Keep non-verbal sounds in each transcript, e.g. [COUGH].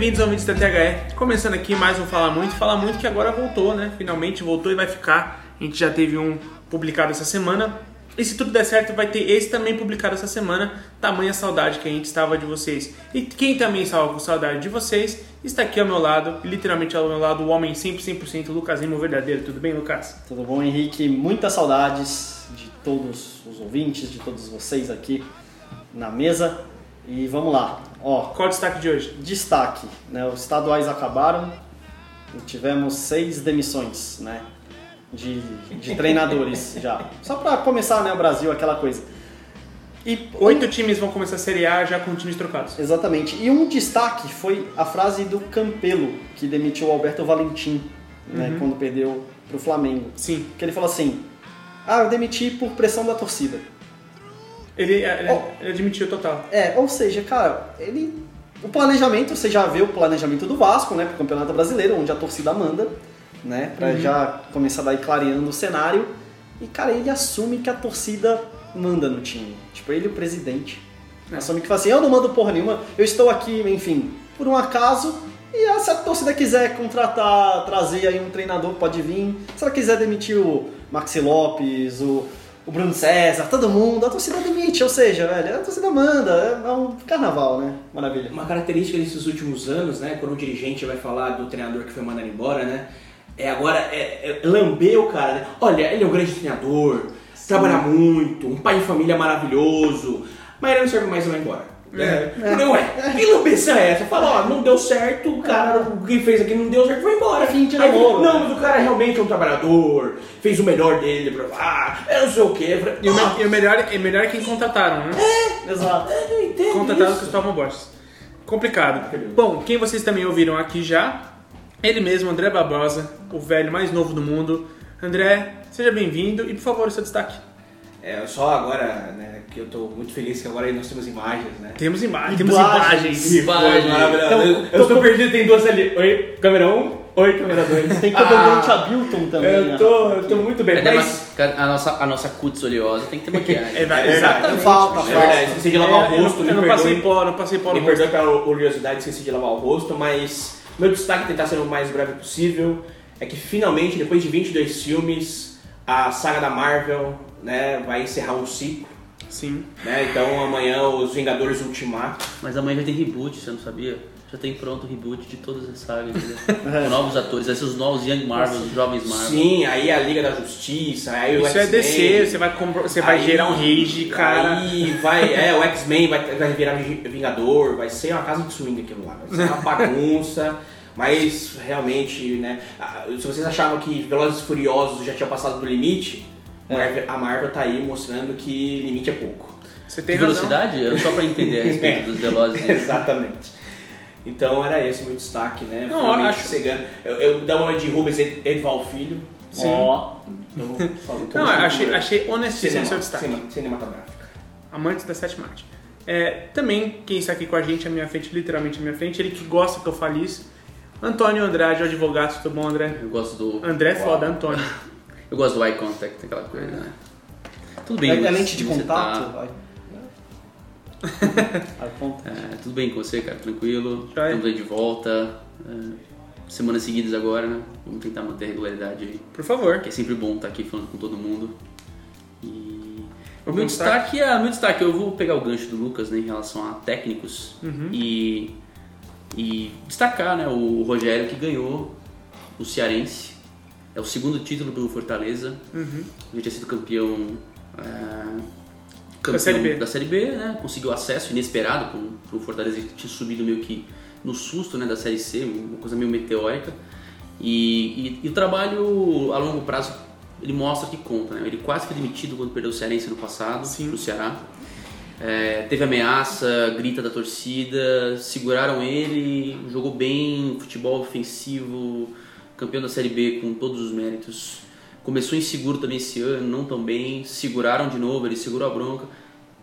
bem-vindos ao vídeo da THE. Começando aqui mais um Fala Muito. Fala Muito que agora voltou, né? Finalmente voltou e vai ficar. A gente já teve um publicado essa semana. E se tudo der certo, vai ter esse também publicado essa semana. Tamanha saudade que a gente estava de vocês. E quem também estava com saudade de vocês está aqui ao meu lado, literalmente ao meu lado, o homem 100%, 100% Lucas Lima, o verdadeiro. Tudo bem, Lucas? Tudo bom, Henrique? Muitas saudades de todos os ouvintes, de todos vocês aqui na mesa. E vamos lá. Ó, Qual o destaque de hoje? destaque, né? Os estaduais acabaram e tivemos seis demissões, né? De, de treinadores [LAUGHS] já. Só para começar, né, o Brasil, aquela coisa. E Oito times vão começar a Série A já com times trocados. Exatamente. E um destaque foi a frase do Campelo, que demitiu o Alberto Valentim, né, quando perdeu pro Flamengo. Sim. Que ele falou assim: Ah, eu demiti por pressão da torcida. Ele, ele, Oh. ele admitiu total. É, ou seja, cara, ele. O planejamento, você já vê o planejamento do Vasco, né, pro Campeonato Brasileiro, onde a torcida manda, né, pra já começar daí clareando o cenário. E, cara, ele assume que a torcida manda no time. Tipo, ele, o presidente, assume que fala assim: eu não mando porra nenhuma, eu estou aqui, enfim, por um acaso. E ah, se a torcida quiser contratar, trazer aí um treinador, pode vir. Se ela quiser demitir o Maxi Lopes, o, o Bruno César, todo mundo, a torcida demite. Ou seja, velho, a torcida manda. É, é um carnaval, né? Maravilha. Uma característica desses últimos anos, né, quando o dirigente vai falar do treinador que foi mandado embora, né, é agora é, é lamber o cara, né? Olha, ele é um grande treinador, trabalha muito, um pai de família maravilhoso, mas ele não serve mais e vai embora. É. Não é. Que lambeça é essa? Fala, ó, não deu certo, o cara, o que fez aqui não deu certo, foi embora. Fim de Aí, namoro, Não, né? mas o cara realmente é um trabalhador, fez o melhor dele pra ah, eu não sei o quê. E o, me- e o melhor, e o melhor é quem contrataram, né? Exato. Eu não entendo Contratado isso. Cristóvão Borges. Complicado. Bom, quem vocês também ouviram aqui já, ele mesmo, André Barbosa, o velho mais novo do mundo. André, seja bem-vindo e por favor, o seu destaque. É, só agora, né, que eu tô muito feliz que agora aí nós temos imagens, né? Temos, ima Imagens. temos imagens. Que maravilhosa. Então, eu, eu estou perdido, tem duas ali. Oi, câmera 1, um, oi, câmera 2. Tem comandante Abilton também. Eu né? tô, eu tô muito bem, Cadê mas... a, a nossa, a nossa cutis oleosa tem que ter maquiagem. É, É exatamente. Falta, É verdade, esqueci de lavar o Eu rosto, não, me eu não passei pó, não passei pó no Me perdoe pela curiosidade, esqueci de lavar o rosto, mas meu destaque, tentar ser o mais breve possível, é que finalmente, depois de 22 filmes, a saga da Marvel né, vai encerrar um ciclo. Sim. Né? Então amanhã os Vingadores Ultimato. Mas amanhã já tem reboot, você não sabia? Já tem pronto o reboot de todas as sagas. Com [LAUGHS] novos atores, vai ser os novos Young Marvels, os jovens Marvel. Sim, aí a Liga da Justiça, aí o Isso é. DC, você vai, compro- você vai Aí- gerar um rage, cara. Aí vai, é, o X-Men vai, vai virar Vingador, vai ser uma casa de swing aquilo lá, vai ser uma bagunça. [LAUGHS] Mas realmente, né? Se vocês achavam que Velozes e Furiosos já tinham passado do limite, Marvel- a Marvel tá aí mostrando que limite é pouco. Você tem razão. velocidade? É Só pra entender a respeito [LAUGHS] dos velozes. [LAUGHS] Exatamente. Então era esse o meu destaque, né? Não, Finalmente acho- chegando. Eu, eu dou uma de Rubens Ed- Edval Filho. Sim. Ó, Então, [LAUGHS] falo- Não, eu achei, achei honestíssimo o seu destaque. cinema- cinematográfico. Amantes da sétima arte. É, também, quem está aqui com a gente à minha frente, literalmente à minha frente, ele que gosta que eu fale isso, Antônio Andrade, o advogado, tudo bom, André? Eu gosto do. André é foda, Antônio. Eu gosto do eye contact, aquela coisa, né? Tudo bem, é, é Lucas, lente de contato? tá? [LAUGHS] É, tudo bem com você, cara? Tranquilo? Joia. Estamos aí de volta. é, semanas seguidas agora, né? Vamos tentar manter a regularidade aí. Por favor. Que é sempre bom estar aqui falando com todo mundo. E. Meu destaque? destaque, é, meu destaque, eu vou pegar o gancho do Lucas né, em relação a técnicos Uhum. e, e destacar né, o Rogério que ganhou o Cearense. É o segundo título do Fortaleza. Uhum. Já tinha sido campeão, é, campeão Série B. da Série B, né? Conseguiu acesso inesperado para o Fortaleza que tinha subido meio que no susto né, da Série C, uma coisa meio meteórica. E, e- e o trabalho a longo prazo ele mostra que conta, né? Ele quase foi demitido quando perdeu o Cearense no passado Sim. pro Ceará. É, teve ameaça, grita da torcida, seguraram ele, jogou bem, futebol ofensivo, campeão da Série B com todos os méritos. Começou inseguro também esse ano, não tão bem, seguraram de novo, ele segurou a bronca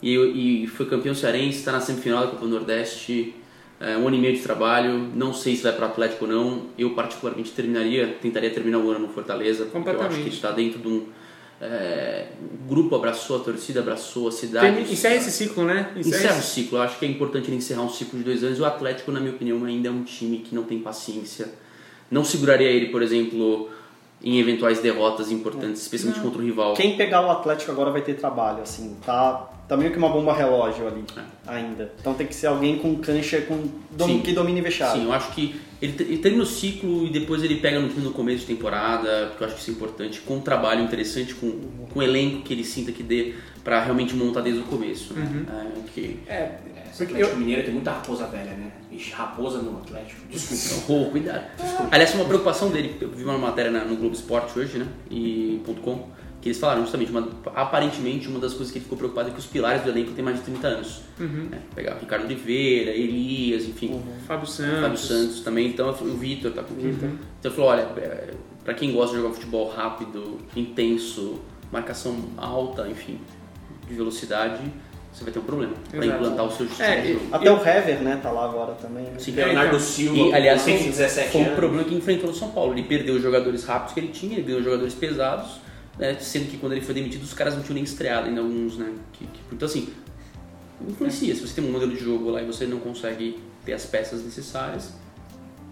e, e foi campeão cearense, está na semifinal da Copa do Nordeste, é, um ano e meio de trabalho, não sei se vai para o Atlético ou não, eu particularmente terminaria, tentaria terminar o ano no Fortaleza, porque eu acho que Completamente. está dentro de um, é, o grupo abraçou a torcida, abraçou a cidade. Tem- Encerra esse ciclo, né? Encerra o esse- ciclo. Eu acho que é importante ele encerrar um ciclo de dois anos. O Atlético, na minha opinião, ainda é um time que não tem paciência. Não seguraria ele, por exemplo, em eventuais derrotas importantes, especialmente contra o rival. Quem pegar o Atlético agora vai ter trabalho, assim, tá, tá meio que uma bomba relógio ali ainda. Então tem que ser alguém com cancha com dom- que domine vestiário. Sim, eu acho que ele, ele termina o ciclo e depois ele pega no time no começo de temporada, porque eu acho que isso é importante, com um trabalho interessante, com, com um elenco que ele sinta que dê pra realmente montar desde o começo. Né? É, que, É, esse Atlético Mineiro tem muita raposa velha, né? Ixi, raposa no Atlético. Desculpa. Oh, cuidado. Aliás, uma preocupação dele, eu vi uma matéria na- no Globo Esporte hoje, né? E ponto .com, que eles falaram justamente, uma- aparentemente, uma das coisas que ele ficou preocupado é que os pilares do elenco têm mais de 30 anos. né? Pegar Ricardo Oliveira, Elias, enfim. Fábio Santos. Fábio Santos também, então o Vitor tá com Então ele falou, olha, é, pra quem gosta de jogar futebol rápido, intenso, marcação alta, enfim, de velocidade, você vai ter um problema pra Exato. implantar o seu É, sistema de jogo. Até o Hever, né, tá lá agora também. né? Sim. Leonardo então. Silva, E, aliás, com foi, 117 foi um anos. problema que enfrentou no São Paulo. Ele perdeu os jogadores rápidos que ele tinha, ele ganhou jogadores pesados, né, sendo que quando ele foi demitido, os caras não tinham nem estreado ainda alguns, né? que- que- então, assim, influencia. Se você tem um modelo de jogo lá e você não consegue ter as peças necessárias,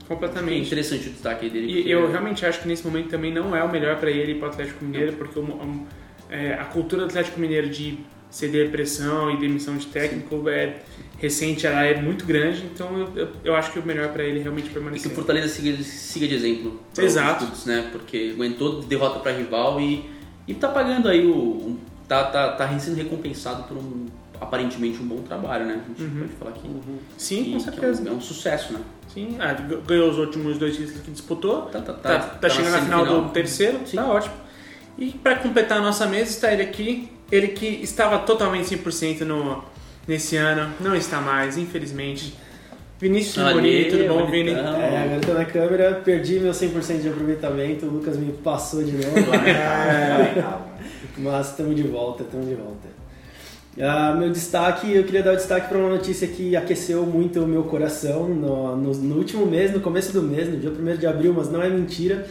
é Completamente. interessante o destaque dele. E porque- eu realmente acho que nesse momento também não é o melhor para ele para o Atlético Mineiro, porque o- um, é, a cultura do Atlético Mineiro de ceder pressão e demissão de técnico é recente, ela é muito grande, então eu, eu, eu acho que o melhor para ele realmente E que permanecer. o Fortaleza siga, siga de exemplo. Exato. clubes, né? Porque aguentou derrota para rival e, e tá pagando aí o. um- tá, tá, tá sendo recompensado por um aparentemente um bom trabalho, né? A gente pode falar que, Sim, que- com que é, certeza. um, é um sucesso, né? Sim, ah, ganhou os últimos dois títulos que disputou, Tá, tá, tá, tá, tá chegando na final do terceiro, Sim. tá ótimo. E para completar a nossa mesa está ele aqui, ele que estava totalmente 100% no, nesse ano, não está mais, infelizmente. Vinícius tudo bom, Vini? É, agora tô na câmera, perdi meu 100% de aproveitamento, o Lucas me passou de novo. [LAUGHS] É, [LAUGHS] mas estamos de volta, estamos de volta. Ah, meu destaque, eu queria dar o destaque para uma notícia que aqueceu muito o meu coração no, no, no último mês, no começo do mês, no dia 1 de abril, mas não é mentira,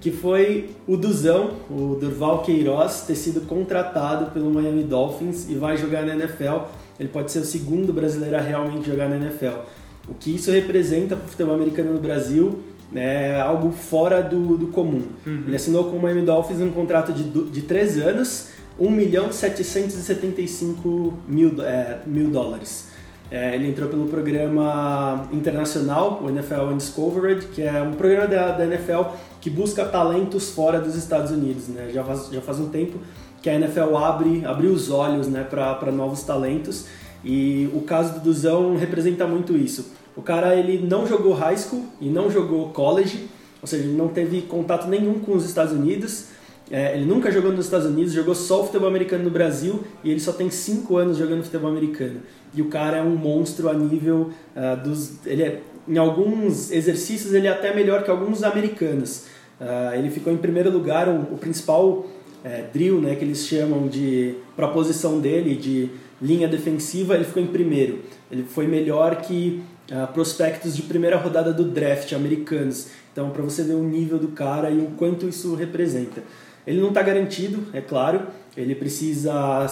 que foi o Duzão, o Durval Queiroz, ter sido contratado pelo Miami Dolphins e vai jogar na NFL. Ele pode ser o segundo brasileiro a realmente jogar na NFL. O que isso representa para o futebol americano no Brasil é algo fora do, do comum. Ele assinou com o Miami Dolphins um contrato de, de três anos, 1 milhão 775 mil, é, mil dólares. É, ele entrou pelo programa internacional, o NFL Undiscovered, que é um programa da, da NFL que busca talentos fora dos Estados Unidos. Né? Já, faz, já faz um tempo que a NFL abre, abriu os olhos né, para novos talentos e o caso do Duzão representa muito isso. O cara ele não jogou high school e não jogou college, ou seja, ele não teve contato nenhum com os Estados Unidos. É, ele nunca jogou nos Estados Unidos, jogou só o futebol americano no Brasil e ele só tem 5 anos jogando futebol americano. E o cara é um monstro a nível ah, dos. Ele é, em alguns exercícios ele é até melhor que alguns americanos. Ah, ele ficou em primeiro lugar, o, o principal é, drill, né, que eles chamam de para a posição dele de linha defensiva, ele ficou em primeiro. Ele foi melhor que ah, prospectos de primeira rodada do draft americanos. Então, para você ver o nível do cara e o quanto isso representa. Ele não está garantido, é claro. Ele precisa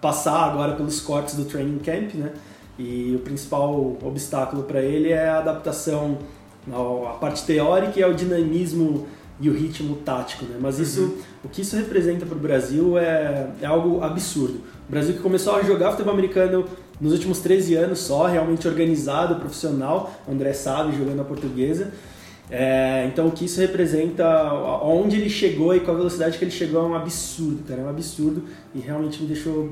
passar agora pelos cortes do training camp, né? E o principal obstáculo para ele é a adaptação à parte teórica e ao dinamismo e o ritmo tático, né? Mas isso, o que isso representa para o Brasil é, é algo absurdo. O Brasil que começou a jogar futebol americano nos últimos 13 anos só, realmente organizado, profissional, André sabe jogando a portuguesa. É, então o que isso representa, onde ele chegou e com a velocidade que ele chegou é um absurdo, cara, é um absurdo e realmente me deixou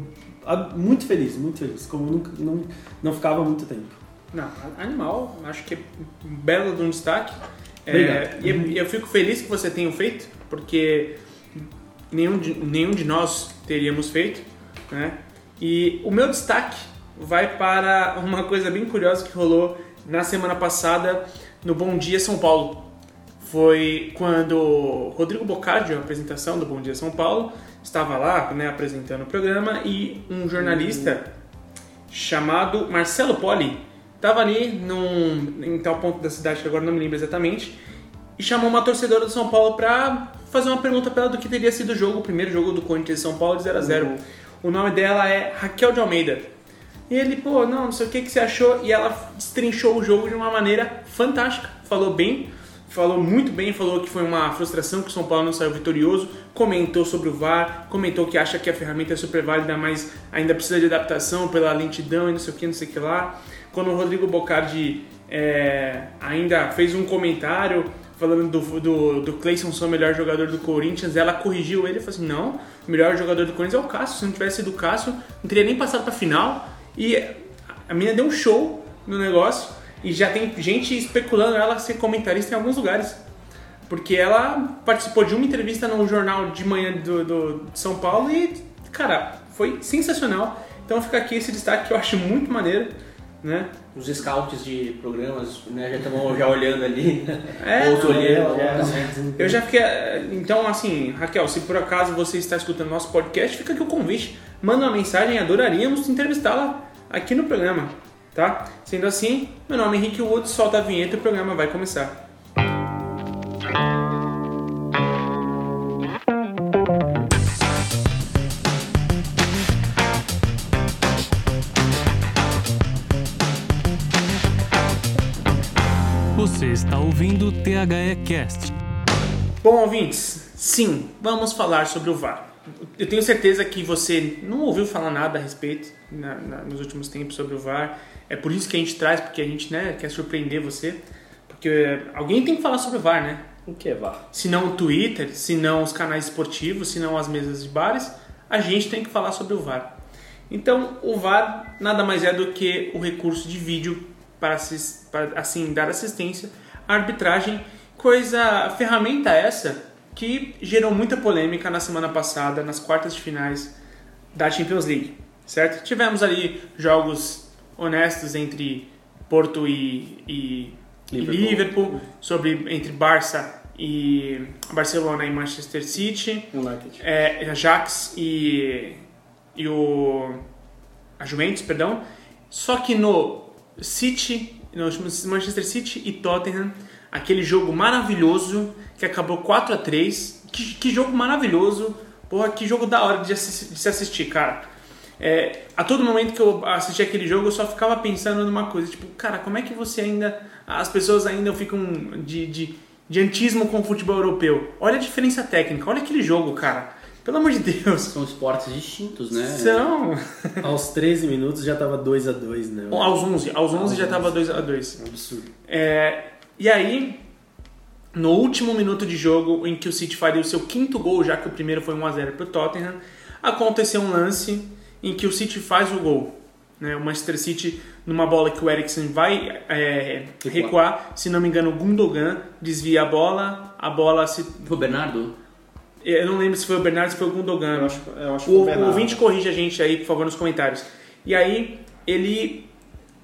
muito feliz, muito feliz, como nunca, não, não ficava há muito tempo. Não, animal, acho que é um belo de um destaque. É, e eu, eu fico feliz que você tenha feito, porque nenhum de, nenhum de nós teríamos feito, né? E o meu destaque vai para uma coisa bem curiosa que rolou na semana passada no Bom Dia São Paulo. Foi quando Rodrigo Bocardi, a apresentação do Bom Dia São Paulo, estava lá né, apresentando o programa e um jornalista chamado Marcelo Poli estava ali num, em tal ponto da cidade que agora não me lembro exatamente e chamou uma torcedora do São Paulo pra fazer uma pergunta pra ela do que teria sido o jogo, o primeiro jogo do Corinthians e São Paulo de 0 a 0 O nome dela é Raquel de Almeida. E ele, pô, não, não sei o que, que você achou. E ela destrinchou o jogo de uma maneira fantástica. Falou bem, falou muito bem, falou que foi uma frustração que o São Paulo não saiu vitorioso. Comentou sobre o VAR, comentou que acha que a ferramenta é super válida, mas ainda precisa de adaptação pela lentidão e não sei o que, não sei o que lá. Quando o Rodrigo Bocardi é, ainda fez um comentário falando do, do, do Cleison ser o melhor jogador do Corinthians, ela corrigiu ele e falou assim: não, o melhor jogador do Corinthians é o Cássio. Se não tivesse sido o Cássio, não teria nem passado pra final. E a menina deu um show no negócio e já tem gente especulando ela ser comentarista em alguns lugares. Porque ela participou de uma entrevista no jornal de manhã do, do de São Paulo e, cara, foi sensacional. Então fica aqui esse destaque que eu acho muito maneiro, né? Os scouts de programas né, já estão já olhando ali. É, Outros olhando. Já. Eu já fiquei. Então, assim, Raquel, se por acaso você está escutando nosso podcast, fica aqui o convite. Manda uma mensagem, adoraríamos entrevistá-la aqui no programa, tá? Sendo assim, meu nome é Henrique Wood, solta a vinheta e o programa vai começar. Você está ouvindo o THE Cast. Bom, ouvintes, sim, vamos falar sobre o VAR. Eu tenho certeza que você não ouviu falar nada a respeito na- na- nos últimos tempos sobre o VAR. É por isso que a gente traz, porque a gente né, quer surpreender você. Porque alguém tem que falar sobre o VAR, né? O que é VAR? Se não o Twitter, se não os canais esportivos, se não as mesas de bares, a gente tem que falar sobre o VAR. Então, o VAR nada mais é do que o recurso de vídeo para, assis- para, assim dar assistência à arbitragem, coisa ferramenta essa que gerou muita polêmica na semana passada nas quartas de finais da Champions League, certo? Tivemos ali jogos honestos entre Porto e, e e Liverpool. Liverpool, sobre entre Barça e Barcelona e Manchester City, United. é, Ajax e, e o a Juventus, perdão. Só que no City, no Manchester City e Tottenham, aquele jogo maravilhoso que acabou 4 a 3 que, que jogo maravilhoso, porra, que jogo da hora de, de se assistir, cara. É, a todo momento que eu assisti aquele jogo, eu só ficava pensando numa coisa, tipo, cara, como é que você ainda. As pessoas ainda ficam de, de, de antismo com o futebol europeu. Olha a diferença técnica, olha aquele jogo, cara. Pelo amor de Deus. São esportes distintos, né? São. [LAUGHS] Aos 13 minutos já tava 2 a 2 né? Aos 11, aos 11 já tava 2 a 2 Um absurdo. É, e aí, no último minuto de jogo, em que o City faria o seu quinto gol, já que o primeiro foi 1x0 para o Tottenham, aconteceu um lance em que o City faz o gol. Né? O Manchester City, numa bola que o Eriksen vai é, Recuar. recuar, se não me engano, o Gundogan desvia a bola, a bola se. Foi o Bernardo? Eu não lembro se foi o Bernardo ou se foi o Gundogan. Eu acho, eu acho que foi O, o ouvinte corrige a gente aí, por favor, nos comentários. E aí, ele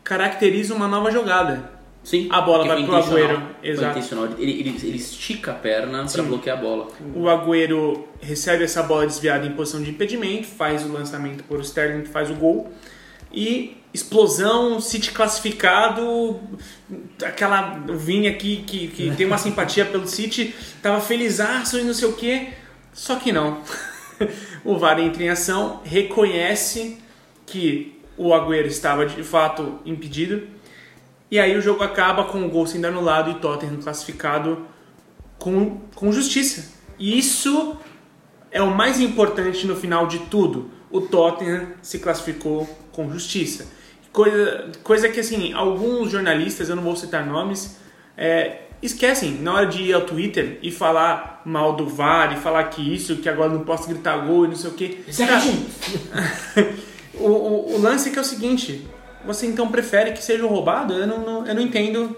caracteriza uma nova jogada. Sim. A bola vai pro. Agüero, exato. Ele, ele, ele estica a perna Sim. bloquear a bola. O Agüero recebe essa bola desviada em posição de impedimento, faz o lançamento por o Sterling, que faz o gol. E explosão, City classificado, aquela Vini aqui que, que [LAUGHS] tem uma simpatia pelo City, tava felizaço e não sei o que, só que não. [LAUGHS] o VAR entra em ação, reconhece que o Agüero estava de fato impedido, e aí o jogo acaba com o gol sendo anulado e Tottenham classificado com, com justiça. E isso é o mais importante no final de tudo. O Tottenham se classificou com justiça. Coisa, coisa que, assim, alguns jornalistas, eu não vou citar nomes, é, esquecem na hora de ir ao Twitter e falar mal do VAR e falar que isso, que agora não posso gritar gol e não sei o que. [LAUGHS] o, o, o lance é que é o seguinte: você então prefere que seja roubado? Eu não, não- eu não entendo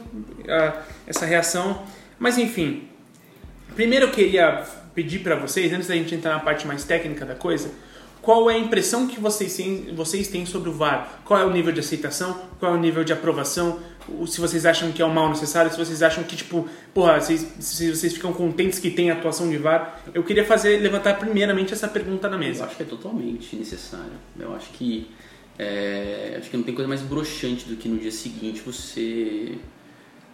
ah, essa reação. Mas enfim, primeiro eu queria pedir para vocês, antes da gente entrar na parte mais técnica da coisa, qual é a impressão que vocês têm, vocês têm sobre o VAR? Qual é o nível de aceitação? Qual é o nível de aprovação? O- Se vocês acham que é um mal necessário, se vocês acham que, tipo, porra, vocês, se vocês ficam contentes que tem atuação de VAR, eu queria fazer, levantar primeiramente essa pergunta na Eu mesa. acho que é totalmente necessário. Eu acho que é, acho que não tem coisa mais broxante do que no dia seguinte você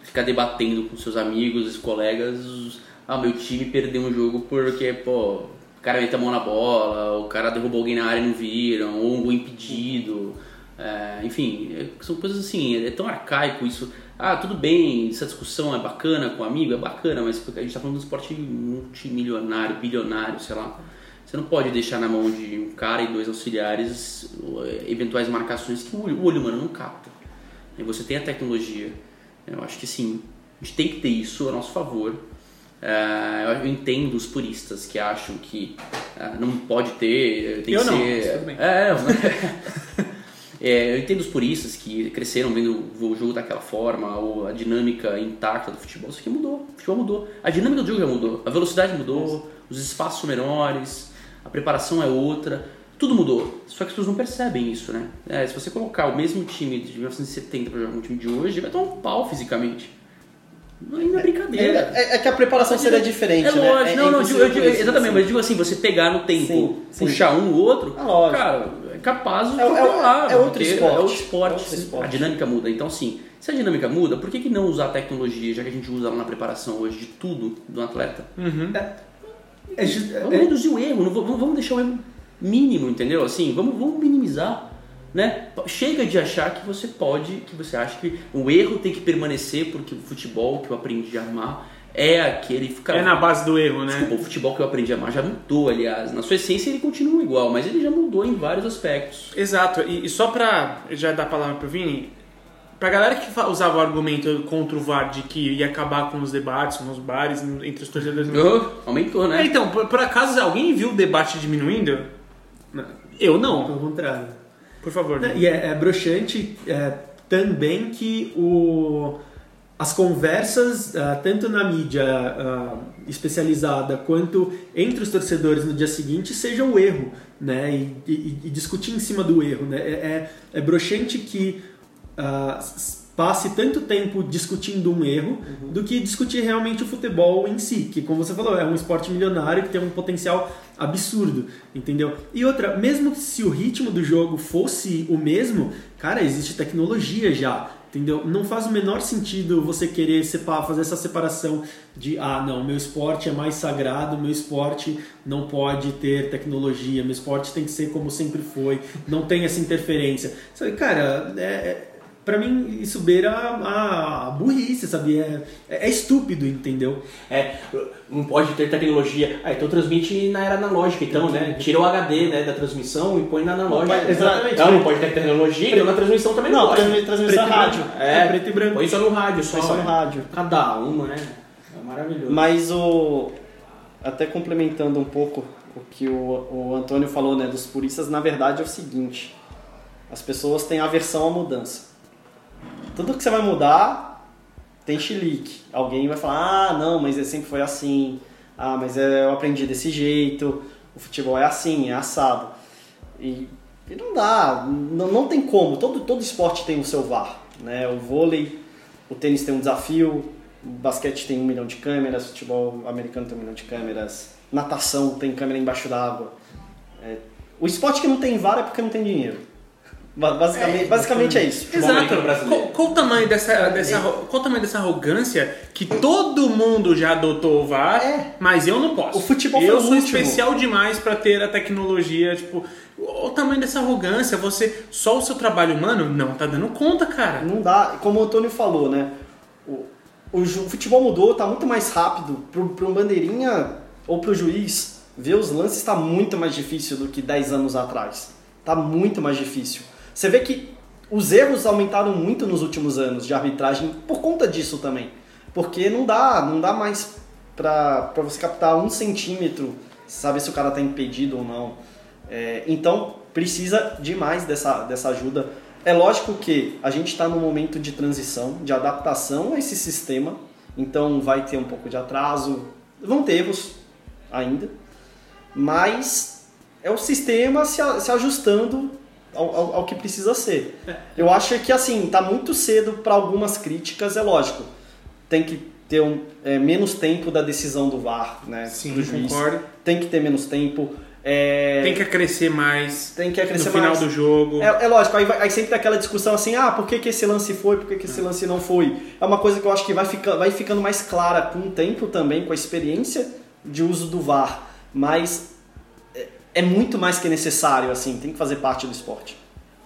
ficar debatendo com seus amigos, colegas, ah, meu time perdeu um jogo porque, pô, o cara meteu a mão na bola, o cara derrubou alguém na área e não viram, ou um gol impedido. É, enfim, é- são coisas assim, é tão arcaico isso. Ah, tudo bem, essa discussão é bacana com um amigo, é bacana, mas a gente tá falando de um esporte multimilionário, bilionário, sei lá. Você não pode deixar na mão de um cara e dois auxiliares eh, eventuais marcações que o olho, o olho humano não capta. E você tem a tecnologia. Eu acho que sim, a gente tem que ter isso a nosso favor. Eh, eu entendo os puristas que acham que ah, não pode ter, tem Eu que não, ser. tudo bem. É, eu- é, [LAUGHS] eu entendo os puristas que cresceram vendo o jogo daquela forma, ou a dinâmica intacta do futebol. Isso aqui mudou, o futebol mudou. A dinâmica do jogo já mudou, a velocidade mudou, os espaços menores, a preparação é outra, tudo mudou. Só que as pessoas não percebem isso, né? É, se você colocar o mesmo time de 1970 para jogar com o time de hoje, vai tomar um pau fisicamente. Não é brincadeira. É, é que a preparação seria diferente, É né? lógico, É- não, é não, eu digo- eu impossível digo- isso, exatamente, assim. mas eu digo assim, você pegar no tempo, Sim, sim. puxar um ou outro, É lógico. cara, é capaz de É- é- atropelar, é outro porque esporte. É outro esporte, É outro esporte. a dinâmica muda. Então, sim, se a dinâmica muda, por que, que não usar a tecnologia, já que a gente usa ela na preparação hoje de tudo do atleta? É ju- Vamos é- reduzir o erro, não vamos, vamos deixar o erro mínimo, entendeu? Assim, vamos, vamos minimizar. Né? Chega de achar que você pode, que você acha que o erro tem que permanecer porque o futebol que eu aprendi a amar é aquele. Cara, É na base do erro, né? Desculpa, o futebol que eu aprendi a amar já mudou, aliás. Na sua essência ele continua igual, mas ele já mudou em vários aspectos. Exato, e, e só pra já dar a palavra pro Vini, pra galera que usava o argumento contra o VAR de que ia acabar com os debates nos bares, no- entre os torcedores. Oh, aumentou, É, né? então, por, por acaso alguém viu o debate diminuindo? Eu não. Pelo contrário. Por favor. Não, E é, é broxante é, também que o, as conversas, ah, tanto na mídia ah, especializada quanto entre os torcedores no dia seguinte, sejam o erro, né? E, e- e discutir em cima do erro, né? É, é, é broxante que ah, passe tanto tempo discutindo um erro do que discutir realmente o futebol em si, que como você falou, é um esporte milionário que tem um potencial absurdo, entendeu? E outra, mesmo se o ritmo do jogo fosse o mesmo, cara, existe tecnologia já, entendeu? Não faz o menor sentido você querer separar, fazer essa separação de, ah, não, meu esporte é mais sagrado, meu esporte não pode ter tecnologia, meu esporte tem que ser como sempre foi, não tem essa interferência. Sabe, cara, é, é- Pra mim, isso beira a, a burrice, sabe? É, é estúpido, entendeu? É, não pode ter tecnologia. Ah, então transmite na era analógica, então, né? Tira o HD né, da transmissão e põe na analógica. pode- exatamente. Não, não pode ter tecnologia, então na transmissão também Não, pode. transmi- transmissão Preto rádio. É, É, preto e branco. Põe só no rádio, só, Põe só no rádio. Cada um, né? É maravilhoso. Mas o. Até complementando um pouco o que o, o Antônio falou, né, dos puristas, na verdade é o seguinte: as pessoas têm aversão à mudança. Tudo que você vai mudar tem chilique. Alguém vai falar: ah, não, mas ele sempre foi assim. Ah, mas é, eu aprendi desse jeito. O futebol é assim, é assado. E, e não dá, não, não tem como. Todo, todo esporte tem o seu VAR. Né? O vôlei, o tênis tem um desafio, o basquete tem um milhão de câmeras, o futebol americano tem um milhão de câmeras, natação tem câmera embaixo d'água. É, o esporte que não tem VAR é porque não tem dinheiro. Ba- Basicamente, basicamente é isso. Exato. americano brasileiro. Qual, qual o tamanho dessa, dessa, qual o tamanho dessa arrogância que todo mundo já adotou o VAR, É. mas eu não posso? O futebol Eu o sou último. especial demais pra ter a tecnologia, tipo, o tamanho dessa arrogância, você só o seu trabalho humano não tá dando conta, cara. Não dá, como o Antônio falou, né? O, o, o futebol mudou, tá muito mais rápido. Pro, pro bandeirinha ou pro juiz ver os lances tá muito mais difícil do que 10 anos atrás. Tá muito mais difícil. Você vê que os erros aumentaram muito nos últimos anos de arbitragem por conta disso também. Porque não dá, não dá mais pra você captar um centímetro, saber se o cara tá impedido ou não. É, então precisa demais dessa, dessa ajuda. É lógico que a gente está num momento de transição, de adaptação a esse sistema, então vai ter um pouco de atraso, vão ter erros ainda, mas é o sistema se, se ajustando ao, ao- ao que precisa ser. Eu acho que assim, tá muito cedo para algumas críticas, é lógico. Tem que ter um, é, menos tempo da decisão do VAR, né? Sim, pro juiz concordo. tem que ter menos tempo. É, Tem que acrescer mais tem que acrescer no final mais. do jogo. É, é lógico, aí, vai- aí sempre tem aquela discussão assim, ah, por que, que esse lance foi, por que, que esse lance não foi? É uma coisa que eu acho que vai, fica, vai ficando mais clara com o tempo também, com a experiência de uso do VAR, mas é, é muito mais que necessário, assim, tem que fazer parte do esporte.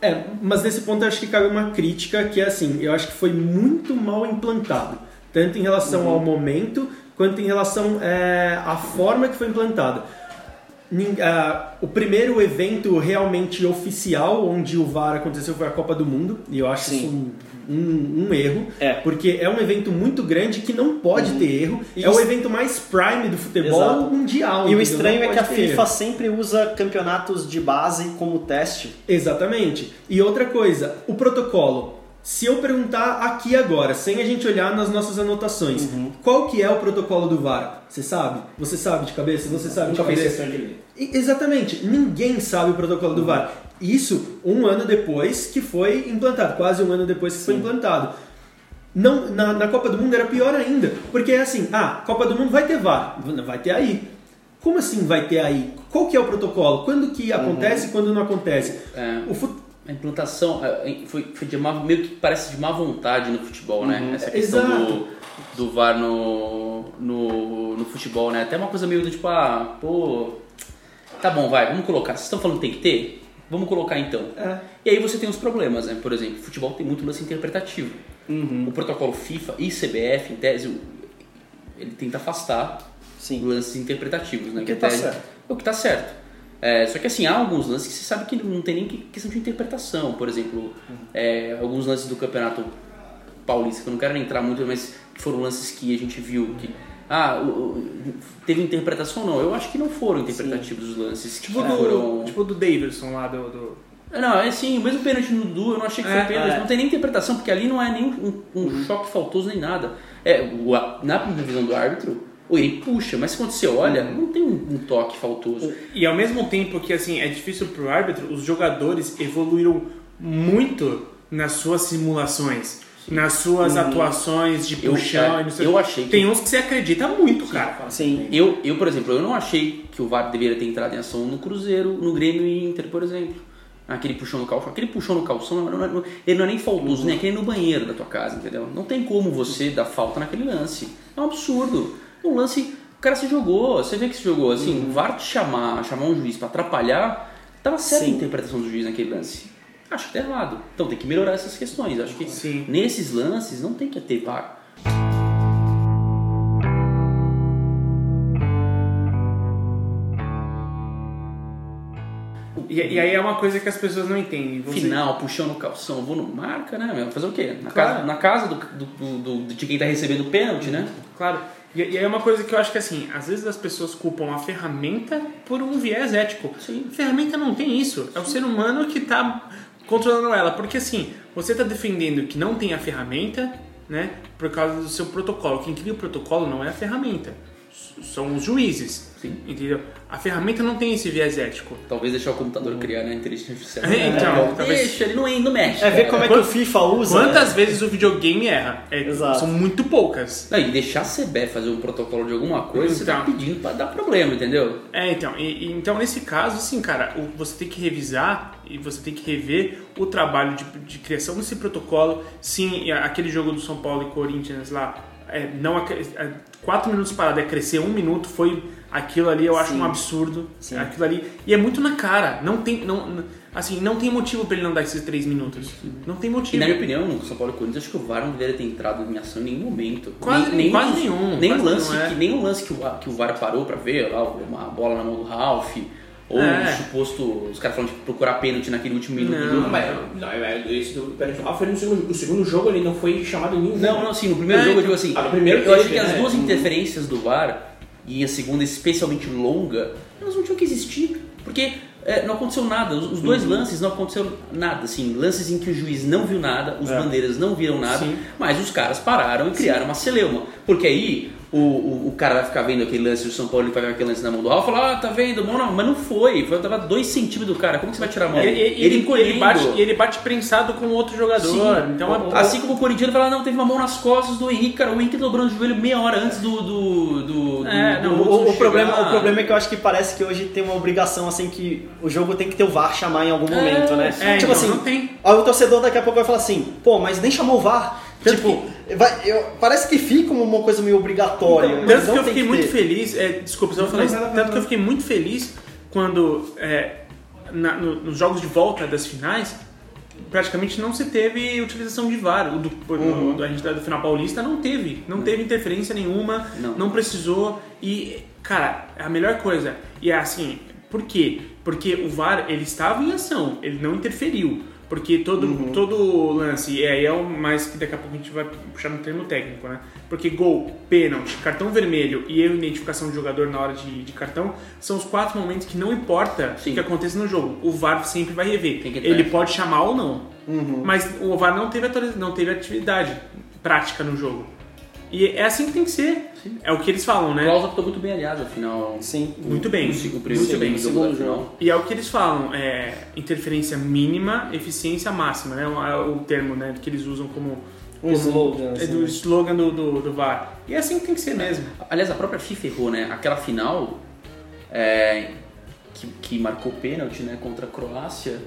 É, mas nesse ponto eu acho que cabe uma crítica que é assim, eu acho que foi muito mal implantado, tanto em relação Uhum. ao momento quanto em relação é, à forma que foi implantado. Nin- ah, o primeiro evento realmente oficial onde o VAR aconteceu foi a Copa do Mundo, e eu acho Sim. isso um, um- erro, É. porque é um evento muito grande que não pode ter erro, E é o evento mais prime do futebol Exato. mundial. E o estranho é que a ter erro. FIFA sempre usa campeonatos de base como teste. Exatamente. E outra coisa, o protocolo. Se eu perguntar aqui agora, sem a gente olhar nas nossas anotações, Uhum. qual que é o protocolo do VAR? Você sabe? Você sabe de cabeça? Você sabe de cabeça? de Exatamente. Ninguém sabe o protocolo do VAR. Isso um ano depois que foi implantado, quase um ano depois que foi implantado. Não, na, na Copa do Mundo era pior ainda, porque é assim, ah, Copa do Mundo vai ter VAR, vai ter aí. Como assim vai ter aí? Qual que é o protocolo? Quando que acontece e quando não acontece? É. O fut... A implantação é, foi, foi de má, meio que parece de má vontade no futebol, né? Essa questão Exato. do, do VAR no, no, no futebol, né? Até uma coisa meio do tipo, ah, pô, tá bom, vai, vamos colocar. Vocês estão falando que tem que ter? Vamos colocar então. É. E aí você tem os problemas, né? Por exemplo, futebol tem muito lance interpretativo. Uhum. O protocolo FIFA e CBF, em tese, ele tenta afastar Sim. lances interpretativos, né? O que em tá tese- certo. O que tá certo. É, só que assim, há alguns lances que você sabe que não tem nem que- questão de interpretação. Por exemplo, é, alguns lances do campeonato paulista, que eu não quero entrar muito, mas foram lances que a gente viu que. Ah, teve interpretação ou não? Eu acho que não foram interpretativos os lances. Tipo, do, foram... tipo do Davidson lá do. do- É, Não, é assim, o mesmo pênalti no Du, eu não achei que É, foi pênalti, é. não tem nem interpretação, porque ali não é nem um, um choque faltoso nem nada. É, na visão do árbitro, ou ele puxa, mas quando você olha, não tem um, toque faltoso. E ao mesmo tempo que assim é difícil pro árbitro, os jogadores evoluíram muito nas suas simulações, nas suas atuações de Eu- puxão. é, eu o quê. achei que- Tem uns que você acredita muito, cara. Sim. Eu, eu, por exemplo, eu não achei que o VAR deveria ter entrado em ação no Cruzeiro, no Grêmio e Inter, por exemplo. Aquele puxão no calção, aquele puxão no calção, não- não- não- ele não é nem faltoso, nem aquele no banheiro da tua casa, entendeu? Não tem como você dar falta naquele lance. É um absurdo. Um lance, o cara se jogou, você vê que se jogou, assim, o VAR te chamar, chamar um juiz pra atrapalhar, tava certa a interpretação do juiz naquele lance. Acho que tá errado. Então tem que melhorar essas questões. Acho que Sim. nesses lances não tem que ter VAR. E, e aí é uma coisa que as pessoas não entendem. Final, puxão no calção, vou no marca, né, meu? Fazer o quê? Na Claro. casa, na casa do, do- do- de quem tá recebendo o pênalti, né? Claro. E, e aí é uma coisa que eu acho que assim, às vezes as pessoas culpam a ferramenta por um viés ético. Sim. A ferramenta não tem isso. É o ser humano que tá controlando ela. Porque assim, você tá defendendo que não tem a ferramenta, né? Por causa do seu protocolo. Quem cria o protocolo não é a ferramenta. São os juízes. Sim. Entendeu? A ferramenta não tem esse viés ético. Talvez deixar o computador criar, né? Inteligência artificial. [LAUGHS] É, então, talvez- Deixa, ele não, não mexe. É ver cara. como é que o FIFA usa. Quantas vezes o videogame erra? É, Exato. são muito poucas. Não, e deixar a CBF fazer um protocolo de alguma coisa, você tá Então. pedindo pra dar problema, entendeu? É, então, e- e- então nesse caso, assim, cara, você tem que revisar e você tem que rever o trabalho de, de criação desse protocolo. Sim, aquele jogo do São Paulo e Corinthians lá, é, não é, quatro minutos parado é crescer um minuto, foi aquilo ali, eu acho Sim. um absurdo. Sim. Aquilo ali. E é muito na cara. Não tem. Não, assim, não tem motivo pra ele não dar esses três minutos. Não tem E motivo. na minha opinião, no São Paulo e Corinthians, acho que o VAR não deveria ter entrado em ação em nenhum momento. Quase- nem, quase os- nenhum, Nem quase o lance, nenhum, é. que, nem o lance que o, VAR- que o VAR parou pra ver, lá, uma bola na mão do Ralph, ou É. o suposto, os caras falando de procurar pênalti naquele último minuto do jogo. Não, mas não, é- esse do pênalti ah, foi no segundo, o segundo jogo ele não foi chamado em nenhum. Não, não, sim, no primeiro É, jogo eu digo assim. Ah, no primeiro eu, eu acho que as né? duas interferências do VAR e a segunda especialmente longa, elas não tinham que existir. Porque é, não aconteceu nada. Os, os dois lances não aconteceu nada. Assim, lances em que o juiz não viu nada, os É. bandeiras não viram nada, Sim. mas os caras pararam e criaram uma celeuma. Porque aí o, o, o cara vai ficar vendo aquele lance do São Paulo, ele vai ver aquele lance na mão do Ralf e falar, ah, tá vendo? Mão não, mas não foi. Foi tava dois centímetros do cara. Como que você vai tirar a mão? E- e- e- ele, encolhendo. bate, e ele bate prensado com outro jogador. Sim. Então é, Assim como o corintiano fala, não, teve uma mão nas costas do Henrique, cara, o Henrique dobrando o joelho meia hora antes do, do, do, do, É, do não, gol o, o problema, o problema é que eu acho que parece que hoje tem uma obrigação, assim, que o jogo tem que ter o VAR chamar em algum momento, né? é, tipo então, assim, não tem. aí o torcedor daqui a pouco vai falar assim, pô, mas nem chamou o VAR. tipo, vai- eu- parece que fica uma coisa meio obrigatória. mas Tanto que eu fiquei muito ter. feliz, é, desculpa, só vou falar Não, isso. Tanto que eu fiquei muito feliz quando é, na- no- nos jogos de volta das finais praticamente não se teve utilização de VAR. O do, Uhum. do, a gente do final paulista não teve, não teve interferência nenhuma, Não. não precisou e cara, a melhor coisa e é assim, por quê? Porque o VAR ele estava em ação, ele não interferiu. Porque todo, Uhum. todo lance, e aí é o mais que daqui a pouco a gente vai puxar no termo técnico, né? Porque gol, pênalti, cartão vermelho e de identificação do jogador na hora de, de cartão são os quatro momentos que não importa o que aconteça no jogo. O VAR sempre vai rever. Ele pode chamar ou não. Uhum. Mas o VAR não teve, não teve atividade prática no jogo. E é assim que tem que ser. É o que eles falam, O né? Klausa ficou muito bem, aliás, afinal. Sim. Muito bem. O, o primeiro Muito bem, segundo jogo. E é o que eles falam, é interferência mínima, eficiência máxima, né? É o termo né, que eles usam como, Um slogan, é assim. do slogan do, do, do VAR. E é assim que tem que ser mesmo. Aliás, a própria FIFA errou, né? Aquela final é, que, que marcou pênalti né, contra a Croácia.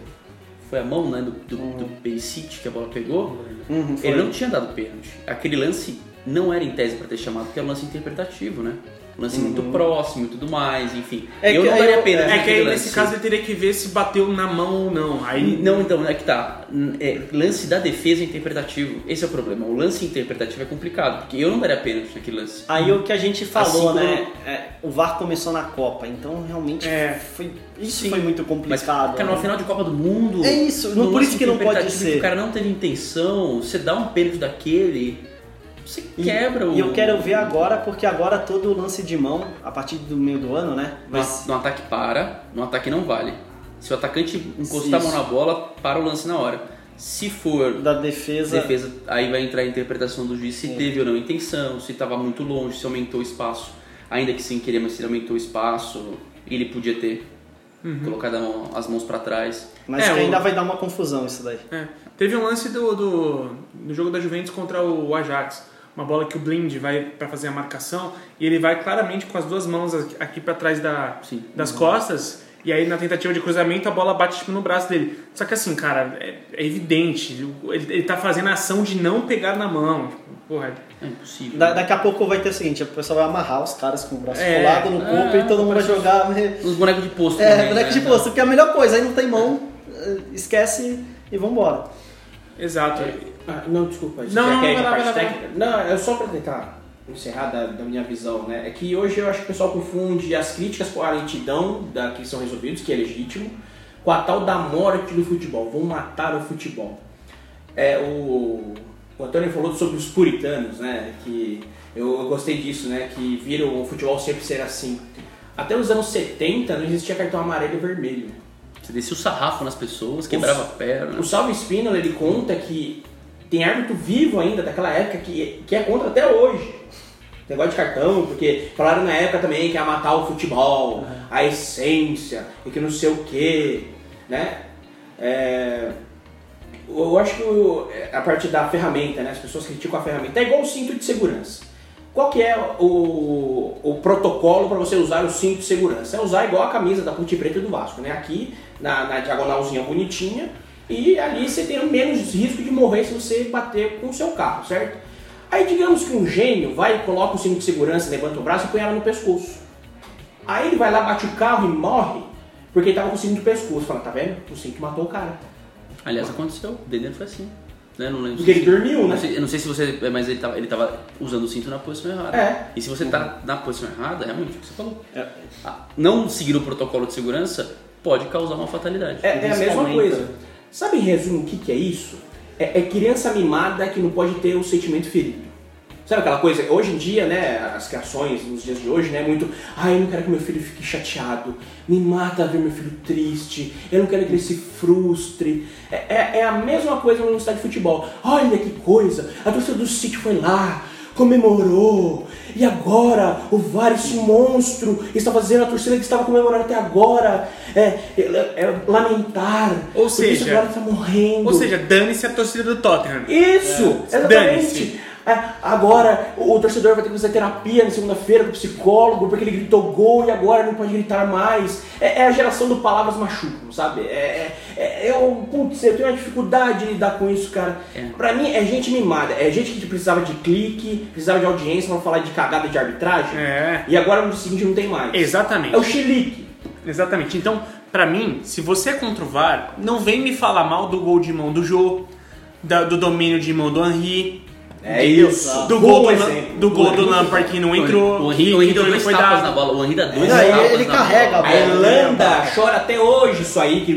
Foi a mão né, do, do, do Perisic que a bola pegou. Uhum. Ele não tinha dado pênalti. Aquele lance não era em tese pra ter chamado, porque era um lance interpretativo, né? Um lance muito próximo e tudo mais, enfim. É eu que não daria eu- pênalti É que naquele aí nesse caso ele teria que ver se bateu na mão ou não. Aí Não, então, é que tá. É, lance da defesa é interpretativo. Esse é o problema. O lance interpretativo é complicado, porque eu não daria pênalti naquele lance. Aí o que a gente falou, Assim né? é, o VAR começou na Copa, então realmente É. foi, isso Sim. foi muito Mas, complicado. cara, né? numa final de Copa do Mundo. É isso, não- no por isso que não pode ser. O cara não teve intenção, você dá um pênalti daquele, você E- quebra o. E eu quero ver agora, porque agora todo lance de mão, a partir do meio do ano, né? No, Vai, no ataque para, no ataque não vale. Se o atacante encostar a mão Isso. na bola, para o lance na hora. Se for da defesa. defesa, aí vai entrar a interpretação do juiz se teve ou não intenção, se estava muito longe, se aumentou o espaço, ainda que sem querer, mas se ele aumentou o espaço, ele podia ter colocado a mão- as mãos para trás. Mas É, que ainda o- vai dar uma confusão isso daí. É. Teve um lance do, do, do jogo da Juventus contra o Ajax. Uma bola que o Blind vai para fazer a marcação e ele vai claramente com as duas mãos aqui- para trás da, Sim. das costas. E aí na tentativa de cruzamento a bola bate tipo, no braço dele. Só que assim, cara, é, é evidente. Ele, ele tá fazendo a ação de não pegar na mão. Tipo, porra, É impossível. Da- daqui a pouco vai ter o seguinte: o pessoal vai amarrar os caras com o braço É. colado no corpo Ah, e todo mundo vai jogar. né? Os bonecos de posto. É, também, moleque né? de posto, porque é a melhor coisa, aí não tem mão, eh, esquece e vambora. Exato. Ah, não, desculpa. Não, quer não, a parte vai técnica? Não, é só pra tentar encerrar da, da minha visão, né? É que hoje eu acho que o pessoal confunde as críticas com a lentidão da, que são resolvidos, que é legítimo, com a tal da morte do futebol. Vão matar o futebol. É, o, o Antônio falou sobre os puritanos, né? Que eu, eu gostei disso, né? Que viram o futebol sempre ser assim. Até os anos 70 não existia cartão amarelo e vermelho. Você descia o sarrafo nas pessoas, quebrava a perna. O Salvo Spínola ele conta que tem árbitro vivo ainda daquela época que, que é contra até hoje. Negócio de cartão, porque falaram na época também que ia matar o futebol, a essência, e que não sei o que, né? É, eu acho que o- a parte da ferramenta, né? As pessoas criticam a ferramenta. É igual o cinto de segurança. Qual que é o, o protocolo para você usar o cinto de segurança? É usar igual a camisa da Ponte Preta e do Vasco, né? Aqui na, na diagonalzinha bonitinha e ali você tem menos risco de morrer se você bater com o seu carro, certo? Aí digamos que um gênio vai e coloca o cinto de segurança, levanta o braço e põe ela no pescoço. Aí ele vai lá, bate o carro e morre porque ele tava com o cinto no pescoço. Fala, tá vendo? O cinto matou o cara. Aliás, aconteceu. O Denner foi assim. Né? Não lembro. Porque ele dormiu, né? eu não sei se você. Mas ele tava, ele tava usando o cinto na posição errada. É. E se você tá na posição errada, realmente o que você falou. É. Ah, Não seguir o protocolo de segurança pode causar uma fatalidade. É, é a mesma coisa. Sabe em resumo o que, que é isso? É, é criança mimada que não pode ter o sentimento ferido. Sabe aquela coisa? Hoje em dia, né, as criações nos dias de hoje, né, muito. Ai, eu não quero que meu filho fique chateado. Me mata ver meu filho triste. Eu não quero que ele se frustre. É, é, é a mesma coisa no estádio de futebol. Olha que coisa! A torcida do City foi lá, comemorou. E agora o VAR, esse monstro, está fazendo a torcida que estava comemorando até agora é, é- é lamentar. Ou seja- VAR está morrendo. Ou seja, dane-se a torcida do Tottenham. Isso! É. Exatamente! "Ah, agora o torcedor vai ter que fazer terapia na segunda-feira com o psicólogo porque ele gritou gol e agora não pode gritar mais. É, é a geração do palavras machucam, sabe? É, é, é- eu, putz, eu tenho uma dificuldade de lidar com isso, cara. É. Pra mim é gente mimada, é gente que precisava de clique, precisava de audiência pra falar de cagada de arbitragem. É. E agora no seguinte não tem mais. Exatamente. É o chilique. Exatamente. Então, pra mim, se você é contra o VAR, não vem me falar mal do gol de mão do Jô, do domínio de mão do Henry, É isso. Do gol do, exemplo. do, gol do Lampard que não entrou, O que, Henry, o Henry deu não dois foi tapas dado. na bola. O Henry dá dois Não, ele- tapas ele carrega bola. a A Irlanda chora até hoje isso aí, que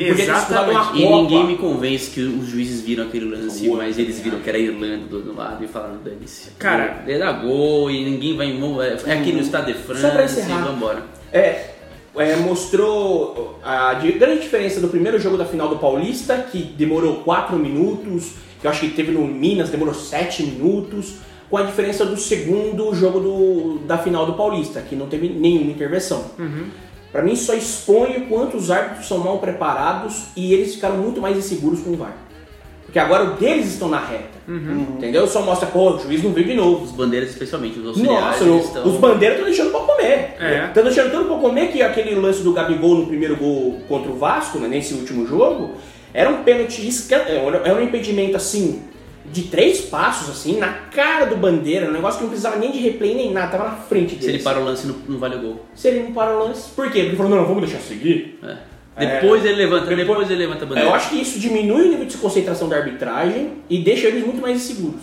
Copa. E ninguém me convence que os juízes viram aquele lance, mas eles viram que era a Irlanda do outro lado e falaram, dane-se. Cara- ele dá gol e ninguém vai. É aqui no Estado de França Só pra e encerrar. vambora. É, é, mostrou a grande diferença do primeiro jogo da final do Paulista, que demorou 4 minutos, que eu acho que teve no Minas, demorou 7 minutos, com a diferença do segundo jogo do, da final do Paulista, que não teve nenhuma intervenção. Pra mim, só expõe o quanto os árbitros são mal preparados e eles ficaram muito mais inseguros com o VAR. Porque agora o deles estão na reta. Entendeu? Só mostra, pô, o juiz não veio de novo. Os bandeiras, especialmente, os auxiliares. Nossa, estão- os bandeiras estão deixando pra comer. É. Estão deixando tudo pra comer que aquele lance do Gabigol no primeiro gol contra o Vasco, né, nesse último jogo, era um pênalti, era um impedimento assim, de três passos, assim, na cara do bandeira, um negócio que não precisava nem de replay nem nada, tava na frente dele. Se ele para o lance, não, não vale o gol. Se ele não para o lance. Por quê? Porque ele falou, não, não, vamos deixar seguir. É. Depois ele levanta, depois, ele levanta a bandeira. Eu acho que isso diminui o nível de concentração da arbitragem e deixa eles muito mais inseguros.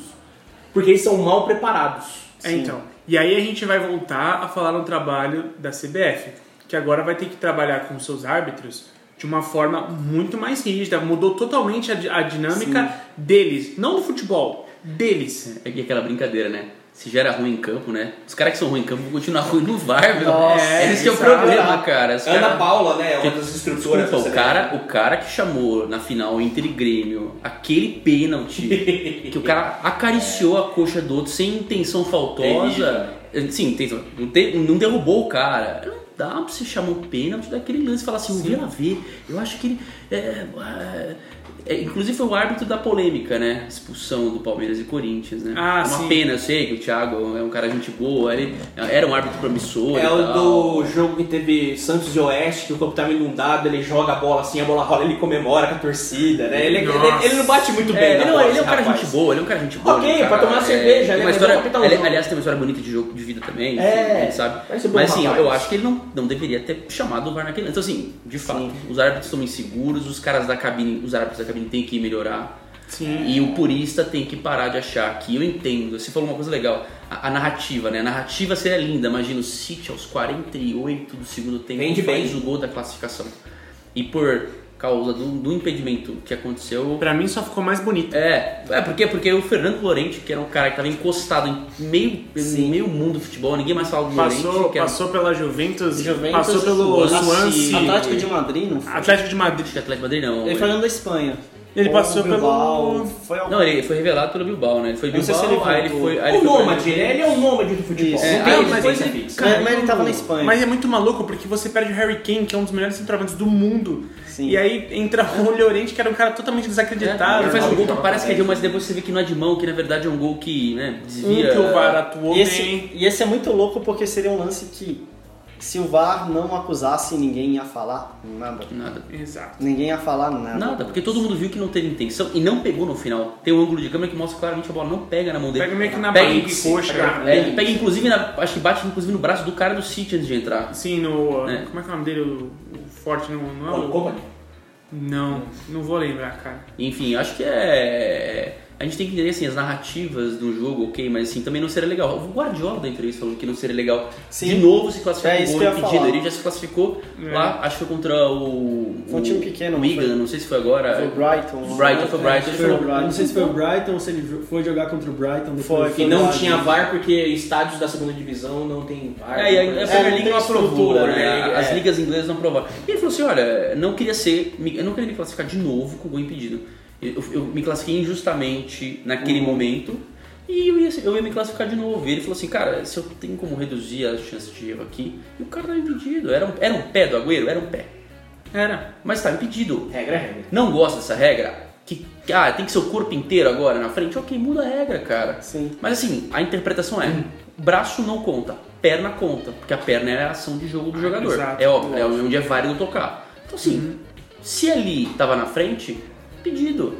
Porque eles são mal preparados. É, então. E aí a gente vai voltar a falar no trabalho da CBF, que agora vai ter que trabalhar com seus árbitros de uma forma muito mais rígida. Mudou totalmente a, a dinâmica deles, não do futebol, deles. É que aquela brincadeira, né? Se já era ruim em campo, né? Os caras que são ruins em campo vão continuar [LAUGHS] ruim no VAR, meu. Nossa, é, esse que é o problema, cara. Os Ana cara- Paula, né? Uma das instrutoras. Desculpa, o cara, o cara que chamou na final entre Grêmio aquele pênalti [LAUGHS] que o cara acariciou a coxa do outro sem intenção faltosa. Sim, intenção. Não, te- não derrubou o cara. Dá pra você chamar um pênalti daquele lance e falar assim, o Vila vê. Eu acho que ele. é, é, é, inclusive foi o árbitro da polêmica, né? Expulsão do Palmeiras e Corinthians, né? Ah, é uma sim. pena, eu sei que o Thiago é um cara gente boa, ele era um árbitro promissor. É o do jogo que teve Santos e Oeste, que o campo tava inundado, ele joga a bola assim, a bola rola, ele comemora com a torcida, né? Ele, ele, Nossa. ele não bate muito bem. É, ele, não, bola, ele é um esse cara rapaz. gente boa, ele é um cara gente boa. Ok, é um pra cara- tomar é, cerveja, né? Uma Mas história, aliás, tem uma história bonita de jogo de vida também, É, sabe. Mas assim, eu acho que ele não, não deveria ter chamado o VAR naquele Então assim, de fato, os árbitros estão inseguros, os caras da cabine, os árbitros da cabine têm que melhorar. Sim. E o purista tem que parar de achar que eu entendo. Você falou uma coisa legal, a, a narrativa, né? A narrativa seria linda. Imagina o City aos 48 do segundo tempo Rende faz bem. o gol da classificação. E por causa do, do impedimento que aconteceu, Pra mim só ficou mais bonito. é, é porque, porque o Fernando Lorente, que era um cara que estava encostado em meio, em meio mundo do futebol, ninguém mais falava do Passou, Lorente. Que era, passou pela Juventus, Juventus, passou pelo Swansea. Atlético de Madrid, não foi? Atlético de Madrid. acho que Atlético de Madrid não. Ele foi no da Espanha. Ele Ou passou Bilbao, pelo- Foi algum... Não, ele foi revelado pelo Bilbao, né? Ele foi Eu não sei se Bilbao, ele aí ele foi. Aí ele O foi nômade, ele ele é um nômade do futebol. Isso. Não É, tem aí presença ele-. Mas, mas ele tava na Espanha. Mas é muito maluco porque você perde o Harry Kane, que é um dos melhores centroavantes do mundo. Sim. E aí entra o Llorente, que era um cara totalmente É, desacreditado. ele faz um gol que parece que é de um, mas depois você vê que não é de mão, que na verdade é um gol que né, Um desvia. que o VAR atuou E esse, bem. e esse é muito louco porque seria um lance que, se o VAR não acusasse, ninguém ia falar nada. Nada. Exato. Ninguém ia falar nada. Nada, porque todo mundo viu que não teve intenção e não pegou no final. Tem um ângulo de câmera que mostra claramente a bola não pega na mão dele. Pega meio que na Pega barriga e coxa. É, e pega inclusive na, acho que bate inclusive no braço do cara do City antes de entrar. Sim, no. É. Como é que é o nome dele? O, o Forte não, não é. Não, não vou lembrar, cara. Enfim, acho que é. A gente tem que entender assim, as narrativas do jogo, ok, mas assim, também não seria legal. O Guardiola da entrevista falou que não seria legal Sim. de novo se classificar É gol impedido. Ele já se classificou É. lá, acho que foi contra o. Foi um time pequeno, O não Wigan, foi? não sei se foi agora. Foi o Brighton. O Brighton, foi o Brighton. Foi o Brighton. Não sei se foi o Brighton ou se ele foi jogar contra o Brighton depois. Foi, Que não tinha VAR porque estádios da segunda divisão não tem VAR. É, e a, a É, Premier não League tem não aprovou, né? né? As É. ligas inglesas não aprovaram. E ele falou assim, olha, não queria ser, eu não queria me classificar de novo com gol impedido. Eu, eu me classifiquei injustamente naquele Uhum. momento e eu ia, eu ia me classificar de novo. E ele falou assim, cara, se eu tenho como reduzir as chances de erro aqui, e o cara tava impedido. Era um, era um pé do Agüero? Era um pé. Era. Mas tá impedido. Regra é regra. Não gosta dessa regra? Que ah, tem que ser o corpo inteiro agora na frente. Ok, muda a regra, cara. Sim. Mas assim, a interpretação é: braço não conta, perna conta, porque a perna é a ação de jogo do jogador. exato, é óbvio, é onde é válido tocar. Então assim, se ali tava na frente, pedido.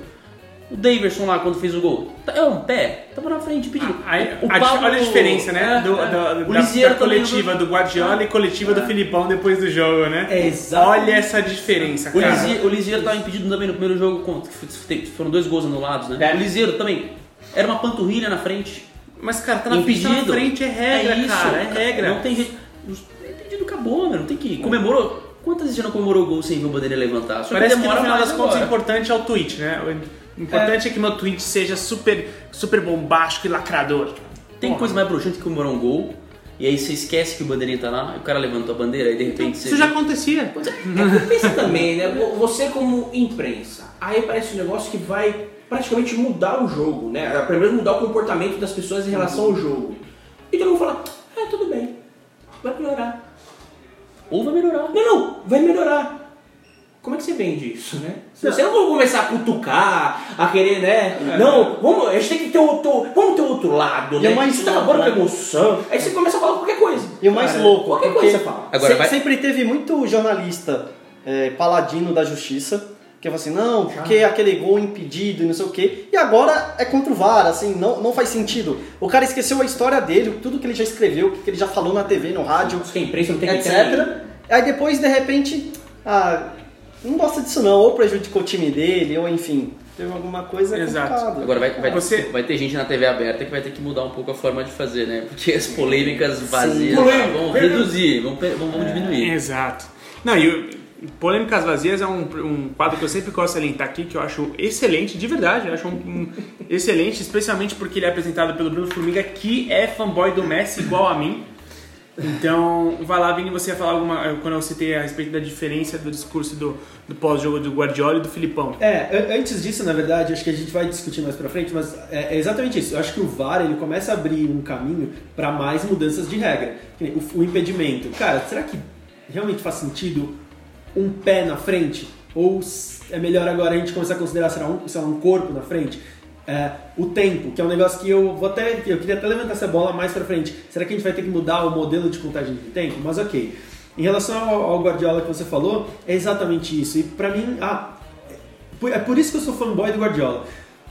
O Daverson lá quando fez o gol, tá- é um pé, tava na frente, pedido. Aí, O a- Pablo- olha a diferença, né? É, do, é. do- O da, da coletiva do Guardiola e coletiva do Filipão depois do jogo, né? É, exato. Olha essa diferença, O cara. Lisieiro, o Lisieiro tava impedido também no primeiro jogo, contra, que foram dois gols anulados, né? É. O Lisieiro também, era uma panturrilha na frente. Mas, cara, tá na, impedido. tá na frente, é regra, isso, cara, é regra. Não tem jeito. É impedido, acabou, mano. Não tem que. Comemorou. Quantas vezes já não comemorou o gol sem ver o bandeira levantar? Só que Parece que no demora final das contas o importante é o tweet, né? O importante é, que meu tweet seja super, super bombástico e lacrador. Tem Porra. coisa mais broxante que comemorar um gol. E aí você esquece que o bandeirinha tá lá, e o cara levantou a bandeira, e de repente você. Isso já acontecia. É que pensa [LAUGHS] também, né? Vo- Você como imprensa, aí parece um negócio que vai praticamente mudar o jogo, né? Primeiro mudar o comportamento das pessoas em relação ao jogo. E todo mundo fala, ah, tudo bem, vai melhorar. Ou vai melhorar. Não, não, vai melhorar. Como é que você vende isso, né? Se você não vai começar a cutucar, a querer, né? Não, vamos, a gente tem que ter outro, vamos ter outro lado, E né? é mais Isso tá acabando com a né? emoção. Aí você começa a falar qualquer coisa. E o mais Cara, louco, Qualquer coisa você fala. Agora se- vai- sempre teve muito jornalista é, paladino da justiça que fala assim, não, porque aquele gol impedido e não sei o quê. E agora é contra o VAR, assim, não, não faz sentido. O cara esqueceu a história dele, tudo que ele já escreveu, o que ele já falou na TV, no rádio, que a imprensa não tem etc. Aí depois, de repente, ah, não gosta disso não, ou prejudicou o time dele, ou enfim, teve alguma coisa Exato. complicado. Agora vai, vai, Você- vai ter gente na TV aberta que vai ter que mudar um pouco a forma de fazer, né? Porque as polêmicas vazias Polêmica, vão reduzir, vão, vão, vão diminuir. Exato. Não, e o- Polêmicas Vazias é um, um quadro que eu sempre gosto de salientar aqui, que eu acho excelente, de verdade, eu acho um, um excelente, especialmente porque ele é apresentado pelo Bruno Formiga, que é fanboy do Messi igual a mim. Então, vai lá, Vini, você ia falar alguma. Quando eu citei a respeito da diferença do discurso do, do pós-jogo do Guardiola e do Filipão. É, an- antes disso, na verdade, acho que a gente vai discutir mais pra frente, mas é, é exatamente isso. Eu acho que o VAR ele começa a abrir um caminho pra mais mudanças de regra. O, o impedimento. Cara, será que realmente faz sentido um pé na frente? Ou é melhor agora a gente começar a considerar, será um, sei lá, um corpo na frente? É, o tempo, que é um negócio que eu vou até. Eu queria até levantar essa bola mais pra frente. Será que a gente vai ter que mudar o modelo de contagem de tempo? Mas ok. Em relação ao, ao Guardiola que você falou, é exatamente isso. E pra mim, ah, É por isso que eu sou fanboy do Guardiola.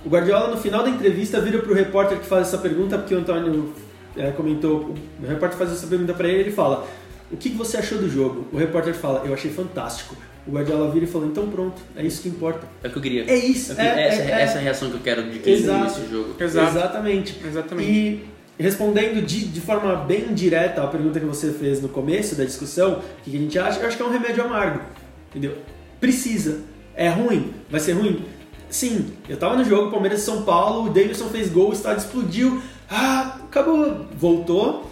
O Guardiola, no final da entrevista, vira pro repórter que faz essa pergunta, porque o Antônio é, comentou, o repórter faz essa pergunta pra ele ele fala: O que você achou do jogo? O repórter fala: Eu achei fantástico. O Guardiola vira e fala: Então pronto, é isso que importa. É o que eu queria. É isso, queria- é- essa, é- é. essa é a reação que eu quero de quem Exato. viu esse jogo. Exato. Exatamente. Exatamente. E respondendo de, de forma bem direta à pergunta que você fez no começo da discussão, o que a gente acha? Eu acho que é um remédio amargo. Entendeu? Precisa. É ruim? Vai ser ruim? Sim. Eu tava no jogo, Palmeiras e São Paulo, o Davidson fez gol, o estádio explodiu. Ah, acabou. Voltou,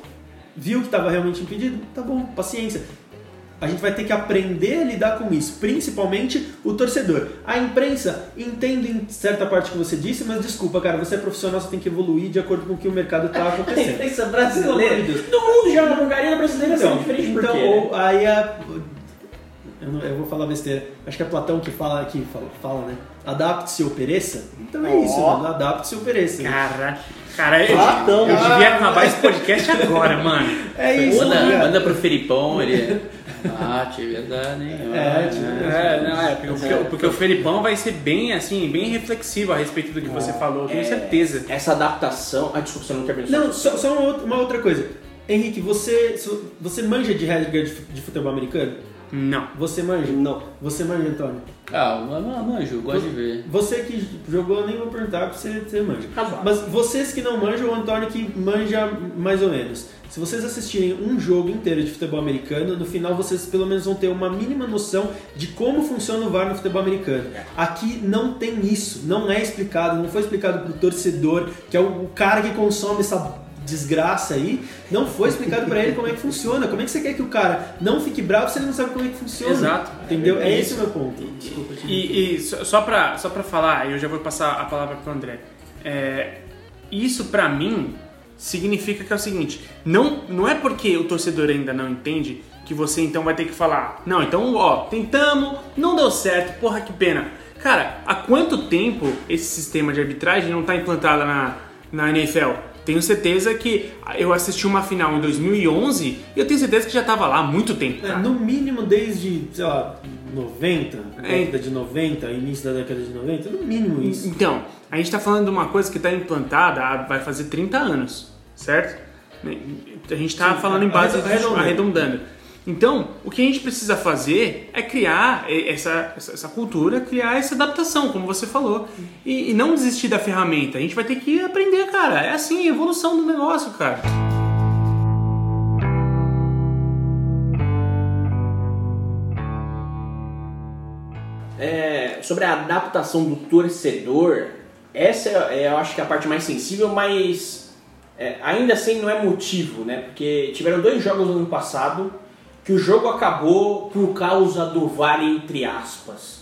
viu que estava realmente impedido. Tá bom, paciência. A gente vai ter que aprender a lidar com isso, principalmente o torcedor. A imprensa, entendo em certa parte que você disse, mas desculpa, cara, você é profissional, você tem que evoluir de acordo com o que o mercado está [LAUGHS] A acontecendo. imprensa amor de brasileira. Todo mundo já na Bulgária brasileira Então, é diferente então né? aí a. Eu, não- eu vou falar besteira. Acho que é Platão que fala, que fala, fala né? Adapte-se ou pereça. Então é isso, Ó. mano. Adapte-se ou pereça. Cara, cara, eu, Platão. eu devia acabar esse podcast agora, mano. É isso, Manda, cara. manda pro Felipão, ele. Ah, tinha verdade, hein? É, tipo, É, não, é, porque, porque- porque o Felipão vai ser bem, assim, bem reflexivo a respeito do que você falou, eu tenho certeza. Essa adaptação. Ah, desculpa, você não terminou. Não, só, só uma, outra, coisa. Henrique, você, você manja de regra de futebol americano? Não. Você manja? Não. Você manja, Antônio? Ah, mas manjo, eu gosto de ver. Você que jogou, eu nem vou perguntar porque você, você manja. Razoável. Mas vocês que não manjam, o Antônio que manja mais ou menos. Se vocês assistirem um jogo inteiro de futebol americano, no final vocês pelo menos vão ter uma mínima noção de como funciona o VAR no futebol americano. Aqui não tem isso, não é explicado, não foi explicado pro torcedor, que é o o cara que consome essa desgraça aí, não foi explicado pra ele como é que funciona. Como é que você quer que o cara não fique bravo se ele não sabe como é que funciona? Exato. Entendeu? É, É esse o meu ponto. Desculpa. E, e só, pra, só pra falar, eu já vou passar a palavra pro André. É, isso pra mim significa que é o seguinte: não, não é porque o torcedor ainda não entende que você então vai ter que falar, não, então ó, tentamos, não deu certo, porra que pena. Cara, há quanto tempo esse sistema de arbitragem não está implantado na, na NFL? Tenho certeza que eu assisti uma final em 2011 e eu tenho certeza que já estava lá há muito tempo. É, no mínimo desde, sei lá, 90, É. década de 90, início da década de 90, no mínimo isso. Então, a gente está falando de uma coisa que está implantada há, vai fazer 30 anos, certo? A gente está falando em base arredondando. arredondando. Então, o que a gente precisa fazer é criar essa, essa, cultura, criar essa adaptação, como você falou, e, e não desistir da ferramenta. A gente vai ter que aprender, cara. É assim, evolução do negócio, cara. É, sobre a adaptação do torcedor, essa é, eu acho que é a parte mais sensível, mas é, ainda assim não é motivo, né? Porque tiveram dois jogos no ano passado que o jogo acabou por causa do VAR, entre aspas.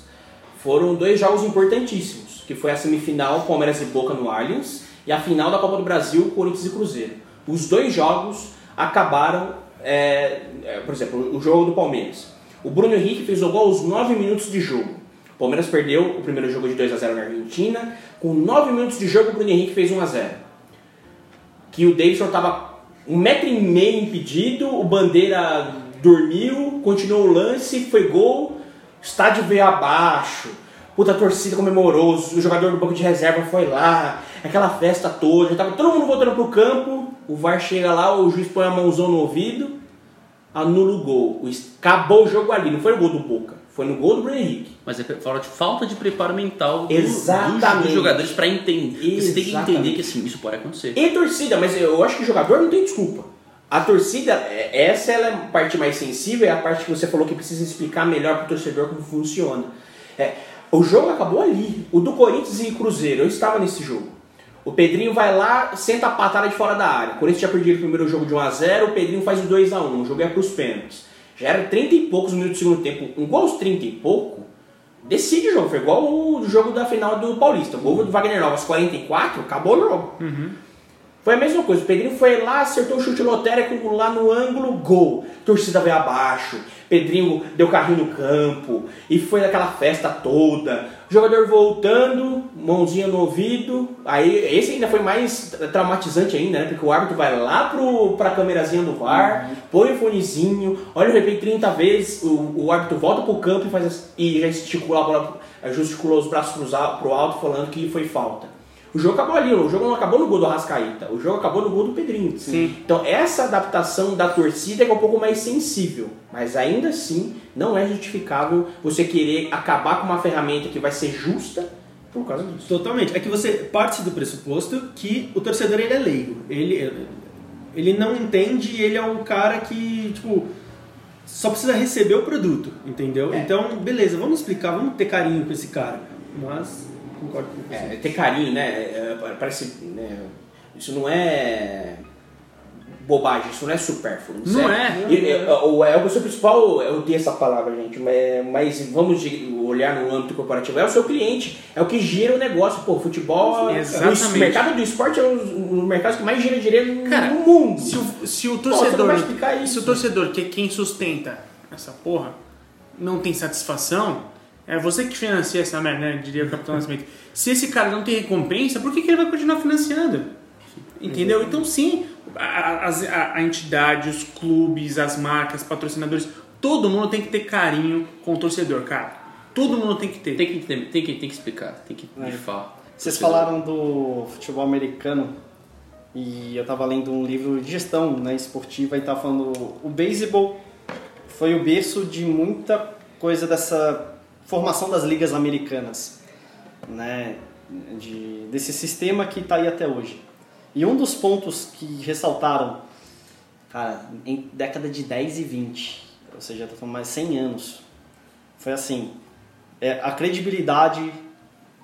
Foram dois jogos importantíssimos, que foi a semifinal Palmeiras e Boca no Allianz e a final da Copa do Brasil, Corinthians e Cruzeiro. Os dois jogos acabaram, é, é, por exemplo, o jogo do Palmeiras. O Bruno Henrique fez o gol aos 9 minutos de jogo. O Palmeiras perdeu o primeiro jogo de 2 a 0 na Argentina. Com 9 minutos de jogo, o Bruno Henrique fez 1 a 0 Que o Davidson estava um metro e meio impedido, o Bandeira dormiu, continuou o lance, foi gol, estádio veio abaixo. Puta, a torcida comemorou, o jogador do banco de reserva foi lá, aquela festa toda, já tava todo mundo voltando pro campo, o VAR chega lá, o juiz põe a mãozão no ouvido, anula o gol. O Acabou o jogo ali, não foi no gol do Boca, foi no gol do Bruno Henrique. Mas é fala de falta de preparo mental do- Exatamente. dos jogadores pra entender. Você tem que Exatamente. entender que assim, isso pode acontecer. E torcida, mas eu acho que o jogador não tem desculpa. A torcida, é- essa é a parte mais sensível, é a parte que você falou que precisa explicar melhor pro torcedor como funciona. É, o jogo acabou ali. O do Corinthians e Cruzeiro, eu estava nesse jogo. O Pedrinho vai lá, senta a patada de fora da área. O Corinthians já perdia o primeiro jogo de 1x0, o Pedrinho faz o 2x1. O jogo é pros pênaltis. Já era 30 e poucos minutos do segundo tempo. Um gol aos 30 e pouco, decide o jogo. Foi igual o jogo da final do Paulista. O gol do Wagner Nova aos 44, acabou o jogo. Foi a mesma coisa. O Pedrinho foi lá, acertou o chute lotérico lá no ângulo, gol. Torcida veio abaixo. Pedrinho deu carrinho no campo. E foi aquela festa toda. O jogador voltando, mãozinha no ouvido. Aí esse ainda foi mais traumatizante ainda, né? Porque o árbitro vai lá pro, pra câmerazinha do VAR, põe o fonezinho, olha o replay 30 vezes, o, o árbitro volta pro campo e faz e já esticula a bola, gesticulou os braços pros al- pro alto falando que foi falta. O jogo acabou ali, o jogo não acabou no gol do Arrascaíta, o jogo acabou no gol do Pedrinho. Sim. Então essa adaptação da torcida é um pouco mais sensível, mas ainda assim não é justificável você querer acabar com uma ferramenta que vai ser justa por causa disso. Totalmente. É que você parte do pressuposto que o torcedor ele é leigo. Ele, ele não entende e ele é um cara que, tipo, só precisa receber o produto, entendeu? É. Então, beleza, vamos explicar, vamos ter carinho com esse cara. Mas, concordo com você. É, ter carinho, né? é, parece. né, isso não é bobagem, isso não é supérfluo. Não é. E, é, o é o seu principal, eu odeio essa palavra, gente, mas, mas vamos de- olhar no âmbito corporativo, é o seu cliente, é o que gira o negócio. Pô, futebol, Exatamente. o mercado do esporte é um dos mercados que mais gira dinheiro Cara, no mundo. Se o, se o Pô, torcedor, isso. se o torcedor, que é quem sustenta essa porra, não tem satisfação, é você que financia essa merda, né? Diria o Capitão Nascimento. Se esse cara não tem recompensa, por que, que ele vai continuar financiando? Entendeu? Então, sim, a, as- a- a entidade, os clubes, as marcas, patrocinadores, todo mundo tem que ter carinho com o torcedor, cara. Todo mundo tem que ter. Tem que, entender- tem que, tem que explicar, tem que É. falar. Vocês falaram do futebol americano e eu tava lendo um livro de gestão né, esportiva e tava falando o beisebol foi o berço de muita coisa dessa formação das ligas americanas, né, de, desse sistema que está aí até hoje. E um dos pontos que ressaltaram, cara, em década de 10 e 20, ou seja, tô falando mais 100 anos, foi assim, é, a credibilidade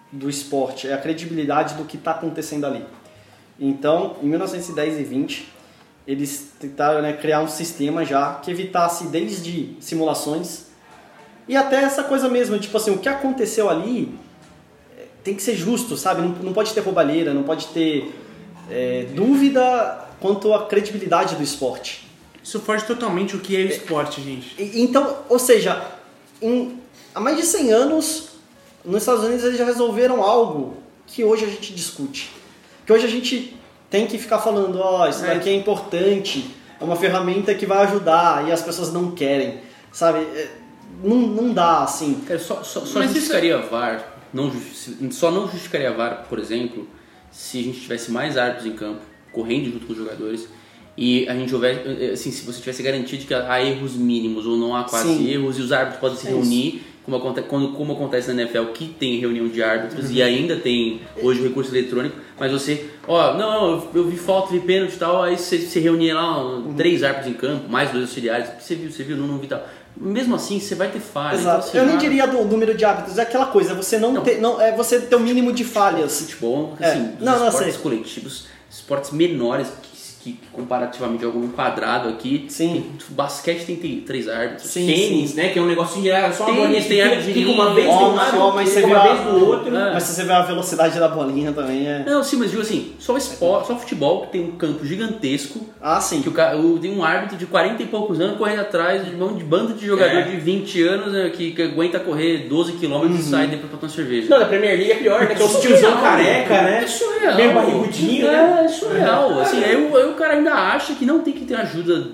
do esporte, é a credibilidade do que está acontecendo ali. Então, em 1910 e 20, eles tentaram né, criar um sistema já que evitasse desde simulações e até essa coisa mesmo, tipo assim, o que aconteceu ali é, tem que ser justo, sabe? Não, não pode ter roubalheira, não pode ter é, dúvida quanto à credibilidade do esporte. Isso foge totalmente o que é o esporte, gente. Então, ou seja, em, há mais de 100 anos, nos Estados Unidos eles já resolveram algo que hoje a gente discute. Que hoje a gente tem que ficar falando, ó, isso É. daqui é importante, é uma ferramenta que vai ajudar e as pessoas não querem, sabe? É, Não, não dá, assim. Cara, só, só, só Mas isso- justificaria a VAR, não justi- só não justificaria a VAR, por exemplo, se a gente tivesse mais árbitros em campo, correndo junto com os jogadores, e a gente houver, assim, se você tivesse garantido que há erros mínimos ou não há quase Sim. erros, e os árbitros podem se É isso. reunir, como, aconte, quando, como acontece na NFL, que tem reunião de árbitros, Uhum. e ainda tem hoje o recurso eletrônico, mas você, ó, não, eu, eu vi falta, vi pênalti e tal, aí você se reunia lá, ó, Uhum. três árbitros em campo, mais dois auxiliares, você viu, você viu, não, não vi tal. Mesmo assim, você vai ter falha. então, Exato. assim, Eu nem ah, diria do número de árbitros, é aquela coisa, você não, Não. ter, não é você ter o mínimo de falhas. futebol, É. assim, dos Não, não, esportes sei. coletivos, esportes menores que, comparativamente jogam um quadrado aqui. Sim. Basquete tem, tem três árbitros. Sim, Tênis, né? Que é um negocinho, é só uma bolinha tem tem área de fica uma vez de ó, lado, mas você vê uma a- vez do outro. É. Mas se você vê a velocidade da bolinha também é. Não, sim, mas digo assim, só esporte, só futebol que tem um campo gigantesco, Ah, sim. que o, tem um árbitro de 40 e poucos anos correndo atrás de um de bando de jogador É. de 20 anos né, que, que aguenta correr 12 km Uhum. e sai depois pra tomar cerveja. Não, da Premier League é pior, né? Que é o Surreal, tiozão careca, né? É surreal. Meio barrigudinho, é, né? É surreal. Assim, o- aí o cara ainda acha que não tem que ter ajuda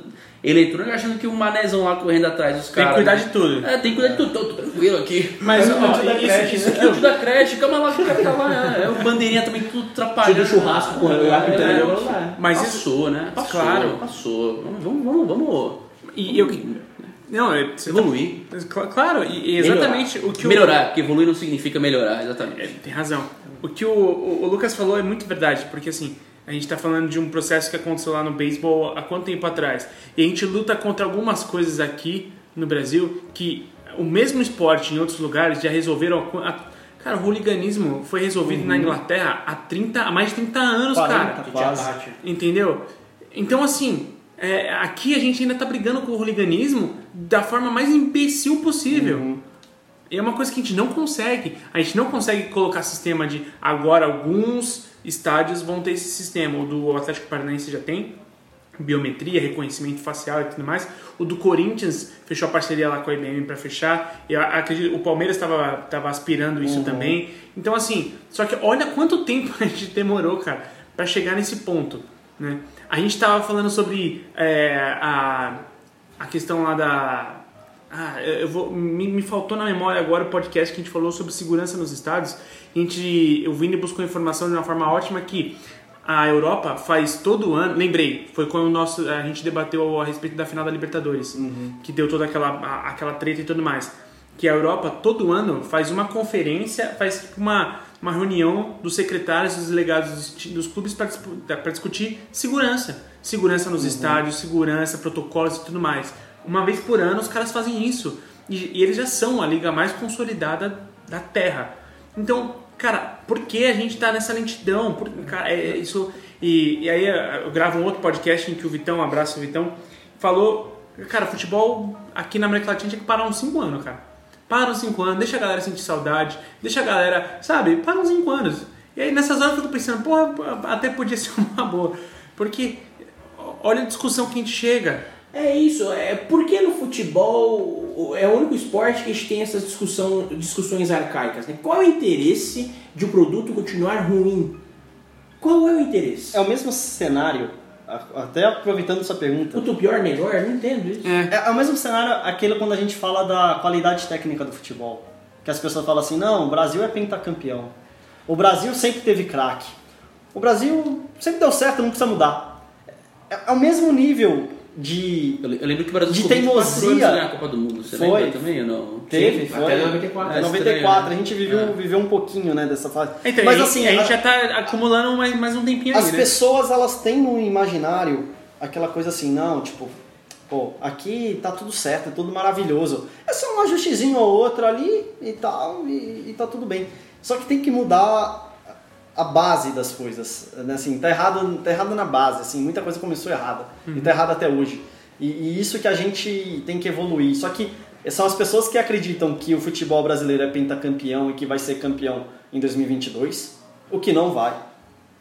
eletrônica, achando que o manezão lá correndo atrás dos Tem caras. que cuidar né? de tudo. É, tem que cuidar de tudo. Tô, tô tranquilo aqui. Mas, ó, da isso- creche, isso- É o tio da creche, calma lá que o cara tá lá. É, é o bandeirinha também tudo atrapalhando. do churrasco com o árbitro É, entendeu? Não dá. Mas isso. Passou, né? Passou, Claro. Passou. Vamos, vamos, vamos, E eu. Não, é- tá- evoluir. Cla- Claro, e exatamente o que o. Melhorar, porque evoluir não significa melhorar, exatamente. É, tem razão. O que o, o- o Lucas falou é muito verdade, porque assim, a gente tá falando de um processo que aconteceu lá no beisebol há quanto tempo atrás? E a gente luta contra algumas coisas aqui no Brasil que o mesmo esporte em outros lugares já resolveram. a- cara, o hooliganismo foi resolvido na Inglaterra há, 30, há mais de 30 anos, 40, cara. quase. Entendeu? Então, assim, é, aqui a gente ainda tá brigando com o hooliganismo da forma mais imbecil possível. E é uma coisa que a gente não consegue. A gente não consegue colocar sistema de agora alguns estádios vão ter esse sistema. O do Atlético Paranaense já tem biometria, reconhecimento facial e tudo mais. O do Corinthians fechou a parceria lá com a IBM para fechar. Eu acredito o Palmeiras estava tava aspirando isso também. Então assim, só que olha quanto tempo [LAUGHS] a gente demorou, cara, para chegar nesse ponto, né? A gente estava falando sobre é, a a questão lá da ah, eu vou, me, me faltou na memória agora o podcast que a gente falou sobre segurança nos estádios. A gente, o Vini buscou informação de uma forma ótima que a Europa faz todo ano. Lembrei, foi quando o nosso, a gente debateu a respeito da final da Libertadores, que deu toda aquela, aquela treta e tudo mais. Que a Europa todo ano faz uma conferência, faz tipo uma, uma reunião dos secretários, dos delegados dos, dos clubes para discutir segurança. Segurança nos estádios, segurança, protocolos e tudo mais. Uma vez por ano os caras fazem isso. E, e eles já são a liga mais consolidada da Terra. Então, cara, por que a gente tá nessa lentidão? Por, cara, é, é isso. E, e aí eu gravo um outro podcast em que o Vitão, um abraço Vitão, falou: Cara, futebol aqui na América Latina tinha que parar uns 5 anos, cara. Para uns 5 anos, deixa a galera sentir saudade, deixa a galera, sabe, para uns 5 anos. E aí nessas horas eu tô pensando, porra, até podia ser [LAUGHS] uma boa. Porque olha a discussão que a gente chega. É isso, é porque no futebol é o único esporte que a gente tem essas discussão, discussões arcaicas. Né? Qual é o interesse de o produto continuar ruim? Qual é o interesse? É o mesmo cenário, até aproveitando sua pergunta. Quanto pior, melhor? Não entendo isso. É, é o mesmo cenário aquele quando a gente fala da qualidade técnica do futebol. Que as pessoas falam assim, não, o Brasil é pentacampeão. O Brasil sempre teve craque. O Brasil sempre deu certo, não precisa mudar. É, é o mesmo nível de... Eu, le- eu lembro que o Brasil De ficou 24 teimosia. a Copa do Mundo. Você Foi. lembra também ou não? Teve, Sim, foi. até 94. Até É 94, estranho, né? a gente viveu, viveu um pouquinho né, dessa fase. Então, Mas a, assim, a gente a- já tá acumulando mais, mais um tempinho As aí, né? pessoas, elas têm no imaginário aquela coisa assim, não, tipo, pô, aqui tá tudo certo, é tudo maravilhoso. É só um ajustezinho ou outro ali e tal, e, e tá tudo bem. Só que tem que mudar a base das coisas, né? Assim, tá errado, tá errado na base, assim, muita coisa começou errada e tá errado até hoje. E, e isso que a gente tem que evoluir. Só que são as pessoas que acreditam que o futebol brasileiro é pentacampeão e que vai ser campeão em 2022, o que não vai.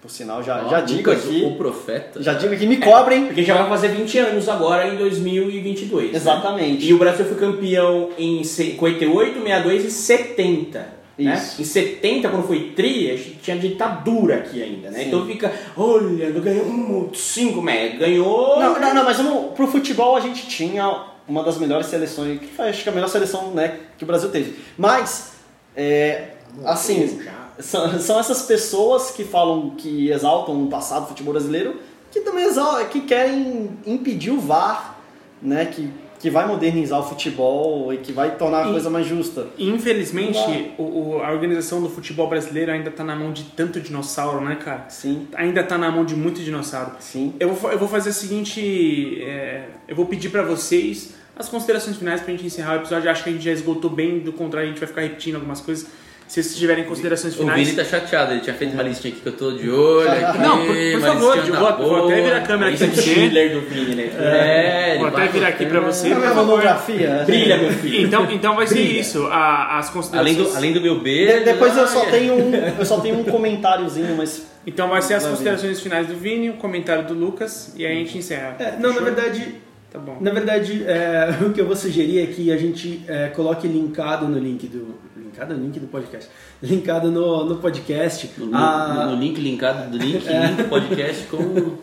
Por sinal, já, Ó, já digo Lucas, aqui. O profeta. Já digo que me cobrem. Porque já vai fazer 20 anos agora em 2022. né? Exatamente. E o Brasil foi campeão em 58, 62 e 70. Né? Em 70, quando foi tri, a gente tinha ditadura aqui ainda, né? Sim. Então fica, olha, ganhou um, cinco, mas ganhou. Não, não, não, mas no, pro futebol a gente tinha uma das melhores seleções, que foi acho que a melhor seleção né, que o Brasil teve. Mas, é, assim, são, são essas pessoas que falam, que exaltam o passado do futebol brasileiro, que também exal, que querem impedir o VAR, né, que, que vai modernizar o futebol e que vai tornar a E- coisa mais justa. Infelizmente, o, a organização do futebol brasileiro ainda tá na mão de tanto dinossauro, né, cara? Sim, Ainda tá na mão de muito dinossauro. sim. Eu vou, eu vou fazer o seguinte: é, eu vou pedir pra vocês as considerações finais pra gente encerrar o episódio. Acho que a gente já esgotou bem, do contrário, a gente vai ficar repetindo algumas coisas. Se vocês tiverem considerações O finais. Vini tá chateado, ele tinha feito uma listinha aqui que eu tô de olho. Aqui, Não, por- por favor, listinha vou- vou até virar a câmera é aqui o pra você. Do Vini, né? É, ele Vou até virar aqui pra você. É a por minha favor. monografia. Brilha, meu filho. [LAUGHS] Então, então vai ser isso, a- as Além considerações. do, além do meu De- beijo. depois eu ah, só é. tenho um, eu só tenho um comentáriozinho, mas Então vai ser as considerações finais do Vini, o comentário do Lucas e aí a gente encerra. É, não, na verdade, Tá bom. Na verdade, é, [LAUGHS] o que eu vou sugerir é que a gente é, coloque linkado no link do. Linkado no link do podcast. Linkado no, no podcast. No, a- no- link linkado do link, [LAUGHS] link do podcast com.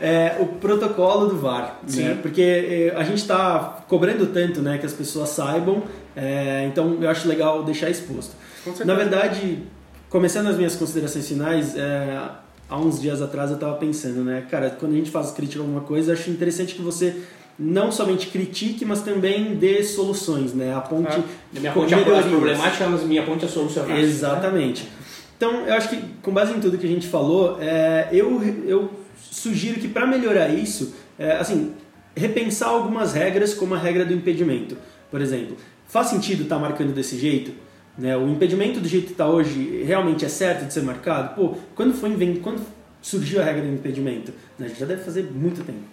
é, o protocolo do VAR. Sim. Né? Porque é, a gente está cobrando tanto né, que as pessoas saibam, é, então eu acho legal deixar exposto. Com certeza. Na verdade, começando as minhas considerações finais, é, há uns dias atrás eu estava pensando, né, cara, quando a gente faz crítica a alguma coisa, eu acho interessante que você não somente critique, mas também dê soluções, né, aponte Ah, Minha ponte é a problemática, mas minha ponte é solucionar. Exatamente. Então, eu acho que com base em tudo que a gente falou, é, eu, eu sugiro que para melhorar isso, é, assim, repensar algumas regras, como a regra do impedimento. Por exemplo, faz sentido estar marcando desse jeito? Né? O impedimento do jeito que está hoje realmente é certo de ser marcado? Pô, quando foi invent... quando surgiu a regra do impedimento? Né? Já deve fazer muito tempo.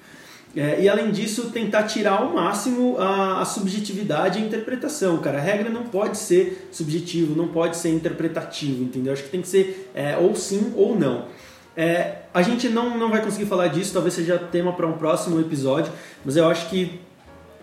É, e além disso, tentar tirar ao máximo a, a subjetividade e a interpretação, cara. A regra não pode ser subjetivo, não pode ser interpretativo, entendeu? Acho que tem que ser é, ou sim ou não. É, a gente não, não vai conseguir falar disso, talvez seja tema para um próximo episódio, mas eu acho que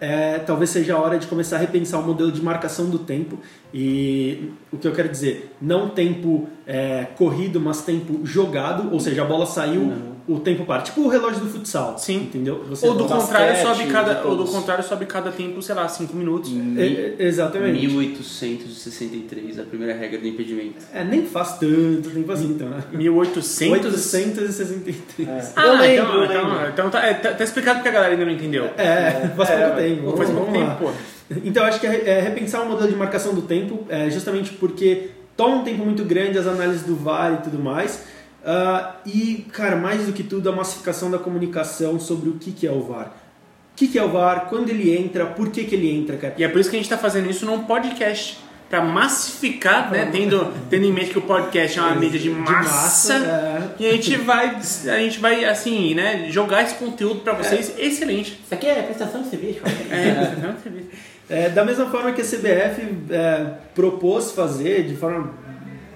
é, talvez seja a hora de começar a repensar o modelo de marcação do tempo. E o que eu quero dizer, não tempo é, corrido, mas tempo jogado, ou seja, a bola saiu, o tempo para. Tipo o relógio do futsal. Sim. Entendeu? Você Ou do basquete, contrário, sobe de cada, ou do contrário, sobe cada tempo, sei lá, 5 minutos. É, é, exatamente. 1863, a primeira regra do impedimento. É, nem faz tanto tempo assim, então, né? 1800. 863. Ah, eu lembro, então, eu então, lembro. então tá, é, tá, tá explicado porque a galera ainda não entendeu. É, faz pouco tempo. Faz pouco tempo, pô. Então, acho que é, é repensar o modelo de marcação do tempo, é, justamente porque toma um tempo muito grande as análises do VAR e tudo mais. Ah, e, cara, mais do que tudo, a massificação da comunicação sobre o que, que é o VAR. O que, que é o VAR, quando ele entra, por que, que ele entra, cara. E é por isso que a gente tá fazendo isso num podcast. Pra massificar, né? Tendo, tendo em mente que o podcast é uma mídia de massa. é. E a gente vai, a gente vai, assim, né? Jogar esse conteúdo pra vocês. Excelente. Isso aqui é prestação de serviço. É, não, É, da mesma forma que a CBF é, propôs fazer de forma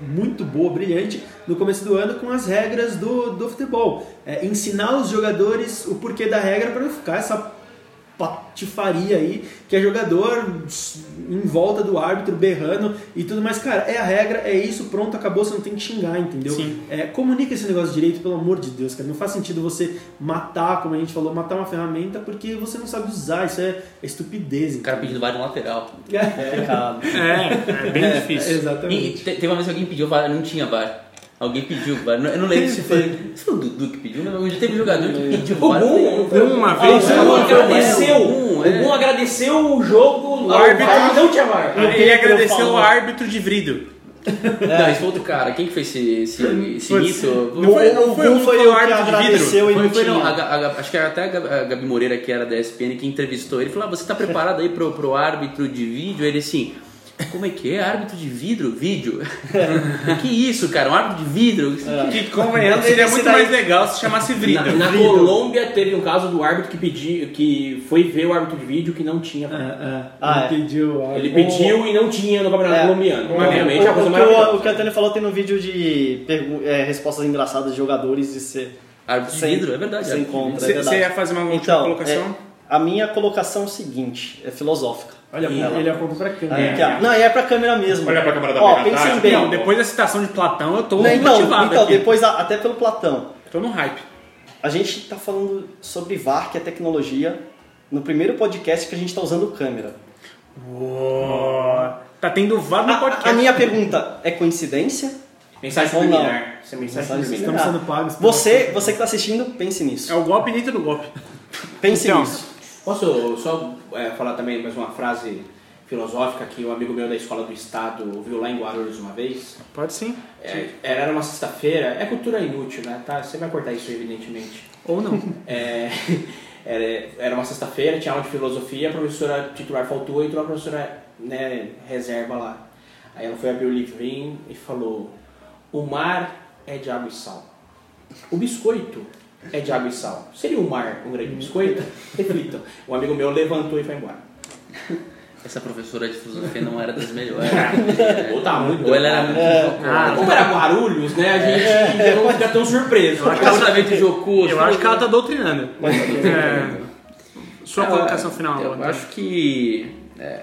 muito boa, brilhante, no começo do ano com as regras do, do futebol. É, ensinar os jogadores o porquê da regra para não ficar essa patifaria aí, que é jogador em volta do árbitro berrando e tudo mais. Cara, é a regra, é isso, pronto, acabou, você não tem que xingar, entendeu? Sim. É, comunica esse negócio direito, pelo amor de Deus, cara. Não faz sentido você matar, como a gente falou, matar uma ferramenta porque você não sabe usar. Isso é, é estupidez. O cara pedindo VAR no lateral. É, É. É, é bem [LAUGHS] difícil. E exatamente. te- teve uma vez que alguém pediu não tinha VAR. Alguém pediu VAR. Eu não lembro se foi. Se foi o Dudu que pediu, não. Já teve jogador que pediu O. Boom, Uma vez. o Boom agradeceu. O é. Agradeceu o jogo. O árbitro- não tinha VAR. Ele agradeceu o árbitro de vidro. Não, esse foi outro cara. Quem que fez esse, esse, esse mito? Não foi, não O foi, não foi foi o árbitro de vidro. agradeceu Foi, não foi, não, a, a acho que até a Gabi, a Gabi Moreira, que era da ESPN, que entrevistou ele. Falou: ah, você tá preparado aí pro, pro árbitro de vídeo? Ele assim. Como é que é? Árbitro de vidro? Vídeo? [LAUGHS] que isso, cara? Um árbitro de vidro? Que convenhamos, seria muito mais legal se chamasse Na, vidro. na Colômbia teve um caso do árbitro que pediu, que foi ver o árbitro de vídeo que não tinha. É, é, Ah, ele é. pediu. Ele pediu e não tinha no campeonato É. colombiano. O, Obviamente é uma coisa o, que o, o que o Antônio falou tem no vídeo de pergu- é, respostas engraçadas de jogadores e você, Árbitro de Sem- vidro? É verdade. você árbitro de encontra. Você é verdade. você ia fazer uma última Então, colocação? A minha colocação é o seguinte, é filosófica. Olha, E- ele apontou pra câmera. Aí. Não, e é pra câmera mesmo. Olha pra câmera da Ó, pensem bem. Não, depois da citação de Platão, eu tô Não, então, motivado então aqui. depois a- até pelo Platão. Tô no hype. A gente está falando sobre VAR, que é tecnologia, no primeiro podcast que a gente está usando câmera. Uou. Tá tendo VAR no A, podcast. a minha pergunta é coincidência? Mensagem Ou não? subliminar. Isso é mensagem subliminar. Estamos sendo pagos. Você, você que está assistindo, pense nisso. É o golpe dentro do golpe. Pense Então. nisso. Posso só é, falar também mais uma frase filosófica que um amigo meu da escola do estado ouviu lá em Guarulhos uma vez? Pode sim. É, era uma sexta-feira, é cultura inútil, né? Tá? Você vai cortar isso evidentemente. Ou não. É, [LAUGHS] era, era uma sexta-feira, tinha aula de filosofia, a professora titular faltou e entrou a professora né, reserva lá. Aí ela foi abrir o livrinho e falou: O mar é de água e sal. O biscoito é de água e sal. Seria o mar um grande biscoito? [LAUGHS] Reflitam. Um amigo meu levantou e foi embora. Essa professora de filosofia não era das melhores. [LAUGHS] Ou tá muito Ou ela era muito jocosa. Como era Guarulhos, né? A gente já não fica tão surpreso. Absolutamente jocoso. Eu acho que ela tá doutrinando. É. Sua Eu- colocação final. Eu Antônio. acho que. é,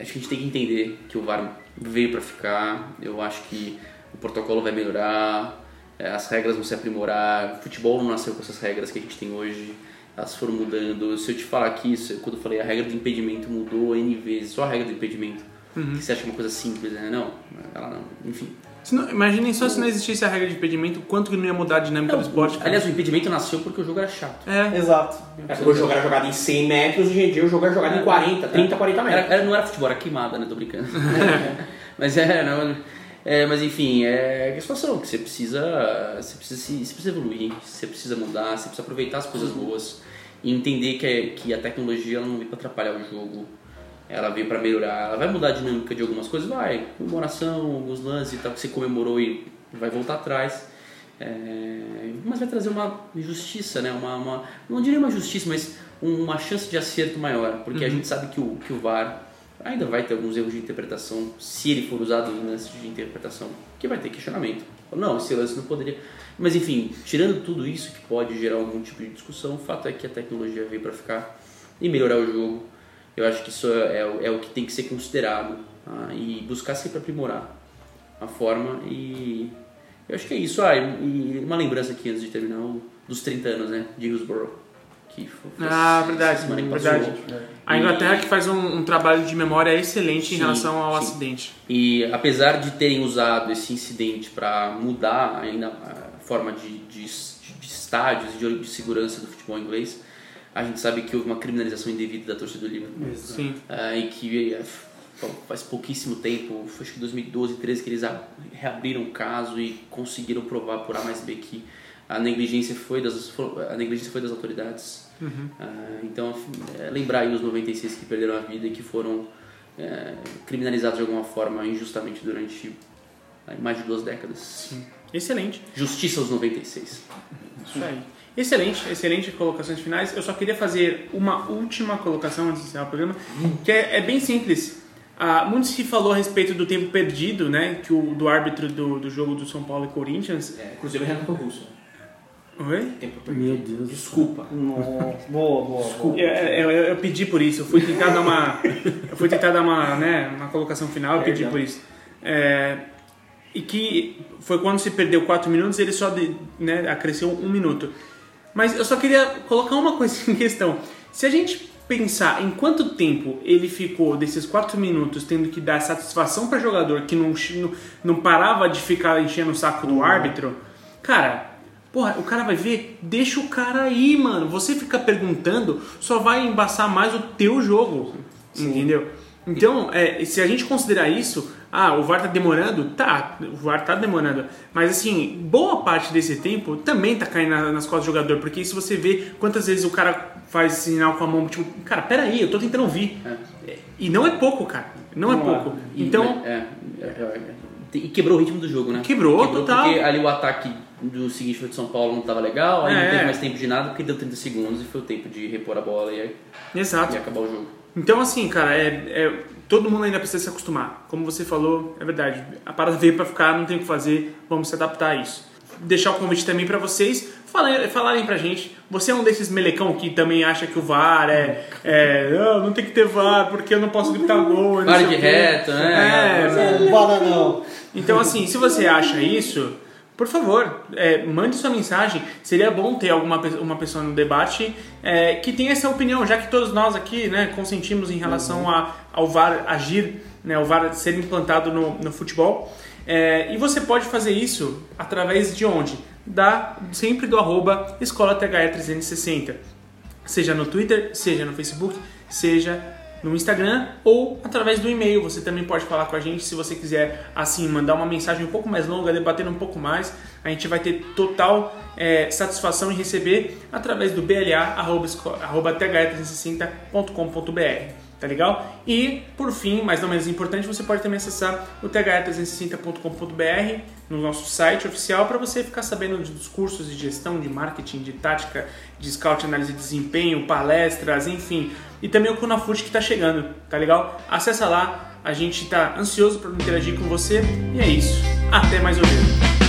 acho que a gente tem que entender que o VAR veio para ficar. Eu acho que o protocolo vai melhorar, é, as regras vão se aprimorar. O futebol não nasceu com essas regras que a gente tem hoje. Elas foram mudando. Se eu te falar aqui, isso, quando eu falei a regra do impedimento mudou N vezes, só a regra do impedimento. Que você acha uma coisa simples, né? Não, ela não. Enfim. Se não- imaginem só se não existisse a regra de impedimento, quanto que não ia mudar a dinâmica do esporte. cara. Aliás, o impedimento nasceu porque o jogo era chato. é. Exato. É, Quando jogar era jogada em 100 metros, hoje em dia o jogo é jogado em 40, 30, 40 Era, metros. era- não era futebol, era queimada, né? Tô brincando. [LAUGHS] mas é, não. É, mas enfim, é a situação que você precisa. Você precisa, se, você precisa evoluir, você precisa mudar, você precisa aproveitar as coisas boas e entender que, é- que a tecnologia ela não veio para atrapalhar o jogo. Ela veio para melhorar, ela vai mudar a dinâmica de algumas coisas, vai, comemoração, alguns lances e tal que você comemorou e vai voltar atrás. É, mas vai trazer uma justiça, né? Uma, uma- não diria uma justiça, mas uma chance de acerto maior, porque a gente sabe que o, que o VAR ainda vai ter alguns erros de interpretação, se ele for usado em lances de interpretação, que vai ter questionamento. Não, esse lance não poderia. Mas enfim, tirando tudo isso que pode gerar algum tipo de discussão, o fato é que a tecnologia veio para ficar e melhorar o jogo. Eu acho que isso é, é é o que tem que ser considerado tá? e buscar sempre aprimorar a forma e eu acho que é isso. Ah, e uma lembrança aqui antes de terminar dos 30 anos, né, de Hillsborough. Que foi, foi Ah, verdade, semana que verdade. passou. A Inglaterra que faz um, um trabalho de memória excelente em Sim, relação ao sim. acidente. E apesar de terem usado esse incidente para mudar ainda a forma de, de, de estádios e de, de segurança do futebol inglês, a gente sabe que houve uma criminalização indevida da torcida do Liverpool. Sim. Ah, e que eh, faz pouquíssimo tempo, acho que 2012, 13 que eles reabriram o caso e conseguiram provar por A mais B que a negligência foi das, a negligência foi das autoridades. Ah, então, é, lembrar aí os 96 que perderam a vida e que foram é, criminalizados de alguma forma injustamente durante ah, mais de duas décadas. Excelente. Justiça aos 96. Isso aí. Excelente, excelente colocações finais. Eu só queria fazer uma última colocação antes de encerrar o programa, que é, é bem simples. Ah, muito se falou a respeito do tempo perdido, né? Que o do árbitro do, do jogo do São Paulo e Corinthians. É, inclusive Renato Russo. Oi? Tempo Meu. Deus. Desculpa. [LAUGHS] Nossa, boa, boa, boa. Eu, eu, eu- pedi por isso, eu fui tentar dar uma. Eu fui tentar dar uma, né, uma colocação final, eu pedi por isso. É, e que foi quando se perdeu 4 minutos, ele só de- né, acresceu um minuto. Mas eu só queria colocar uma coisa em questão. Se a gente pensar em quanto tempo ele ficou desses 4 minutos tendo que dar satisfação para jogador que não, não, não parava de ficar enchendo o saco do árbitro, cara, Porra, o cara vai ver, deixa o cara aí, mano. Você ficar perguntando só vai embaçar mais o teu jogo. Entendeu? Então, é, se a gente considerar isso, ah, o VAR tá demorando? Tá, o VAR tá demorando. Mas assim, boa parte desse tempo também tá caindo na- nas costas do jogador. Porque se você vê quantas vezes o cara faz sinal com a mão, tipo, cara, peraí, eu tô tentando ouvir. É, E não é pouco, cara. Não, é Não é. pouco. E, Então, é, é, é, e quebrou o ritmo do jogo, né? Quebrou, total. Porque ali o ataque do seguinte foi de São Paulo não estava legal, aí É. não teve mais tempo de nada, porque deu 30 segundos e foi o tempo de repor a bola e, aí- exato. e acabar o jogo. Então, assim, cara, é, é- todo mundo ainda precisa se acostumar. Como você falou, é verdade. A parada veio pra ficar, não tem o que fazer, vamos se adaptar a isso. Deixar o convite também pra vocês falarem, falarem pra gente. Você é um desses melecão que também acha que o VAR é. é não, não tem que ter VAR porque eu não posso gritar gol. não sei de reto, né? É, Um bananão. então, assim, se você acha isso, por favor, é, mande sua mensagem. Seria bom ter alguma uma pessoa no debate é, que tenha essa opinião, já que todos nós aqui né, consentimos em relação a, ao VAR agir, né, o VAR ser implantado no, no futebol. É, e você pode fazer isso através de onde? Da, sempre do arroba Escola THE 360 seja no Twitter, seja no Facebook, seja no Instagram ou através do e-mail. Você também pode falar com a gente se você quiser assim mandar uma mensagem um pouco mais longa, debater um pouco mais. A gente vai ter total eh, satisfação em receber através do bla@th360.com.br. Tá legal? E, por fim, mas não menos importante, você pode também acessar o th360.com.br no nosso site oficial para você ficar sabendo dos cursos de gestão, de marketing, de tática, de scout, análise de desempenho, palestras, enfim. E também o Kunafut que está chegando, tá legal? Acessa lá, a gente está ansioso para interagir com você e é isso. Até mais um vídeo.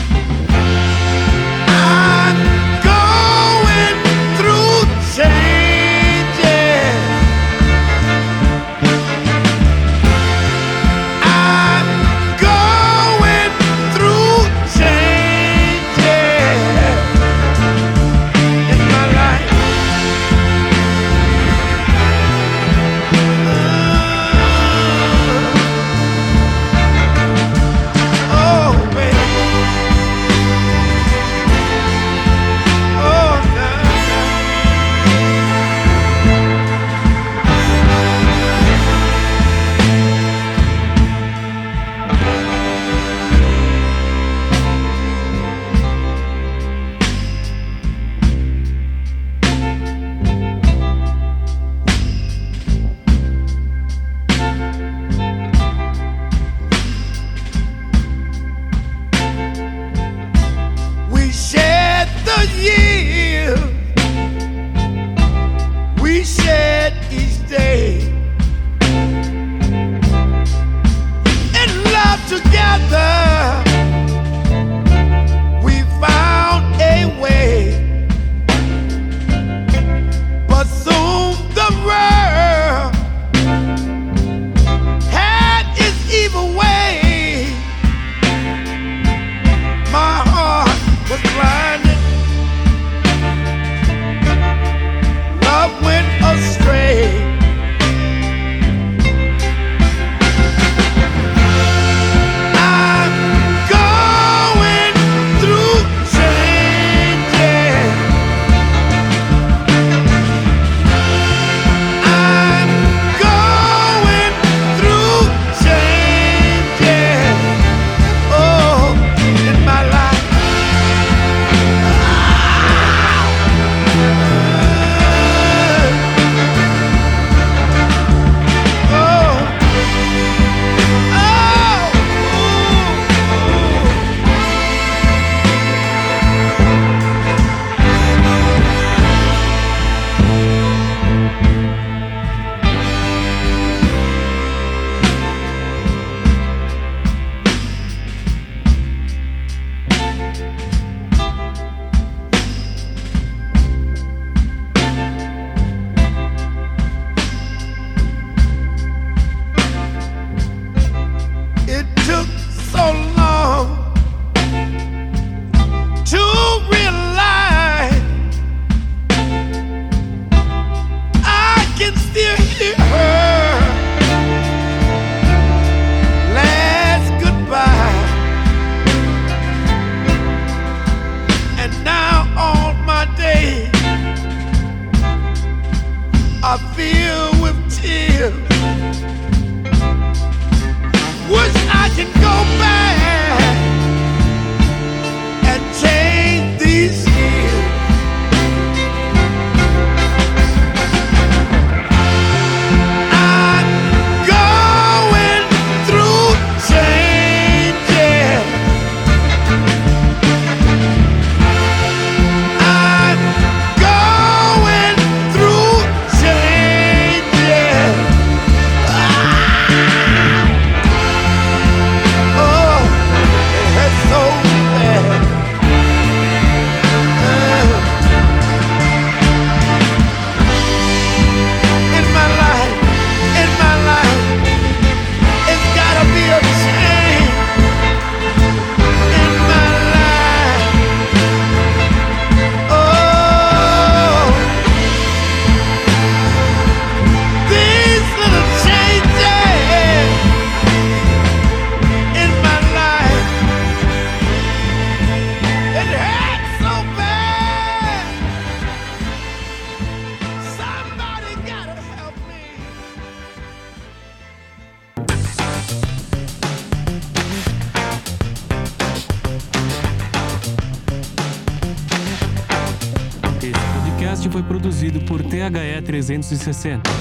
Foi produzido por THE 360.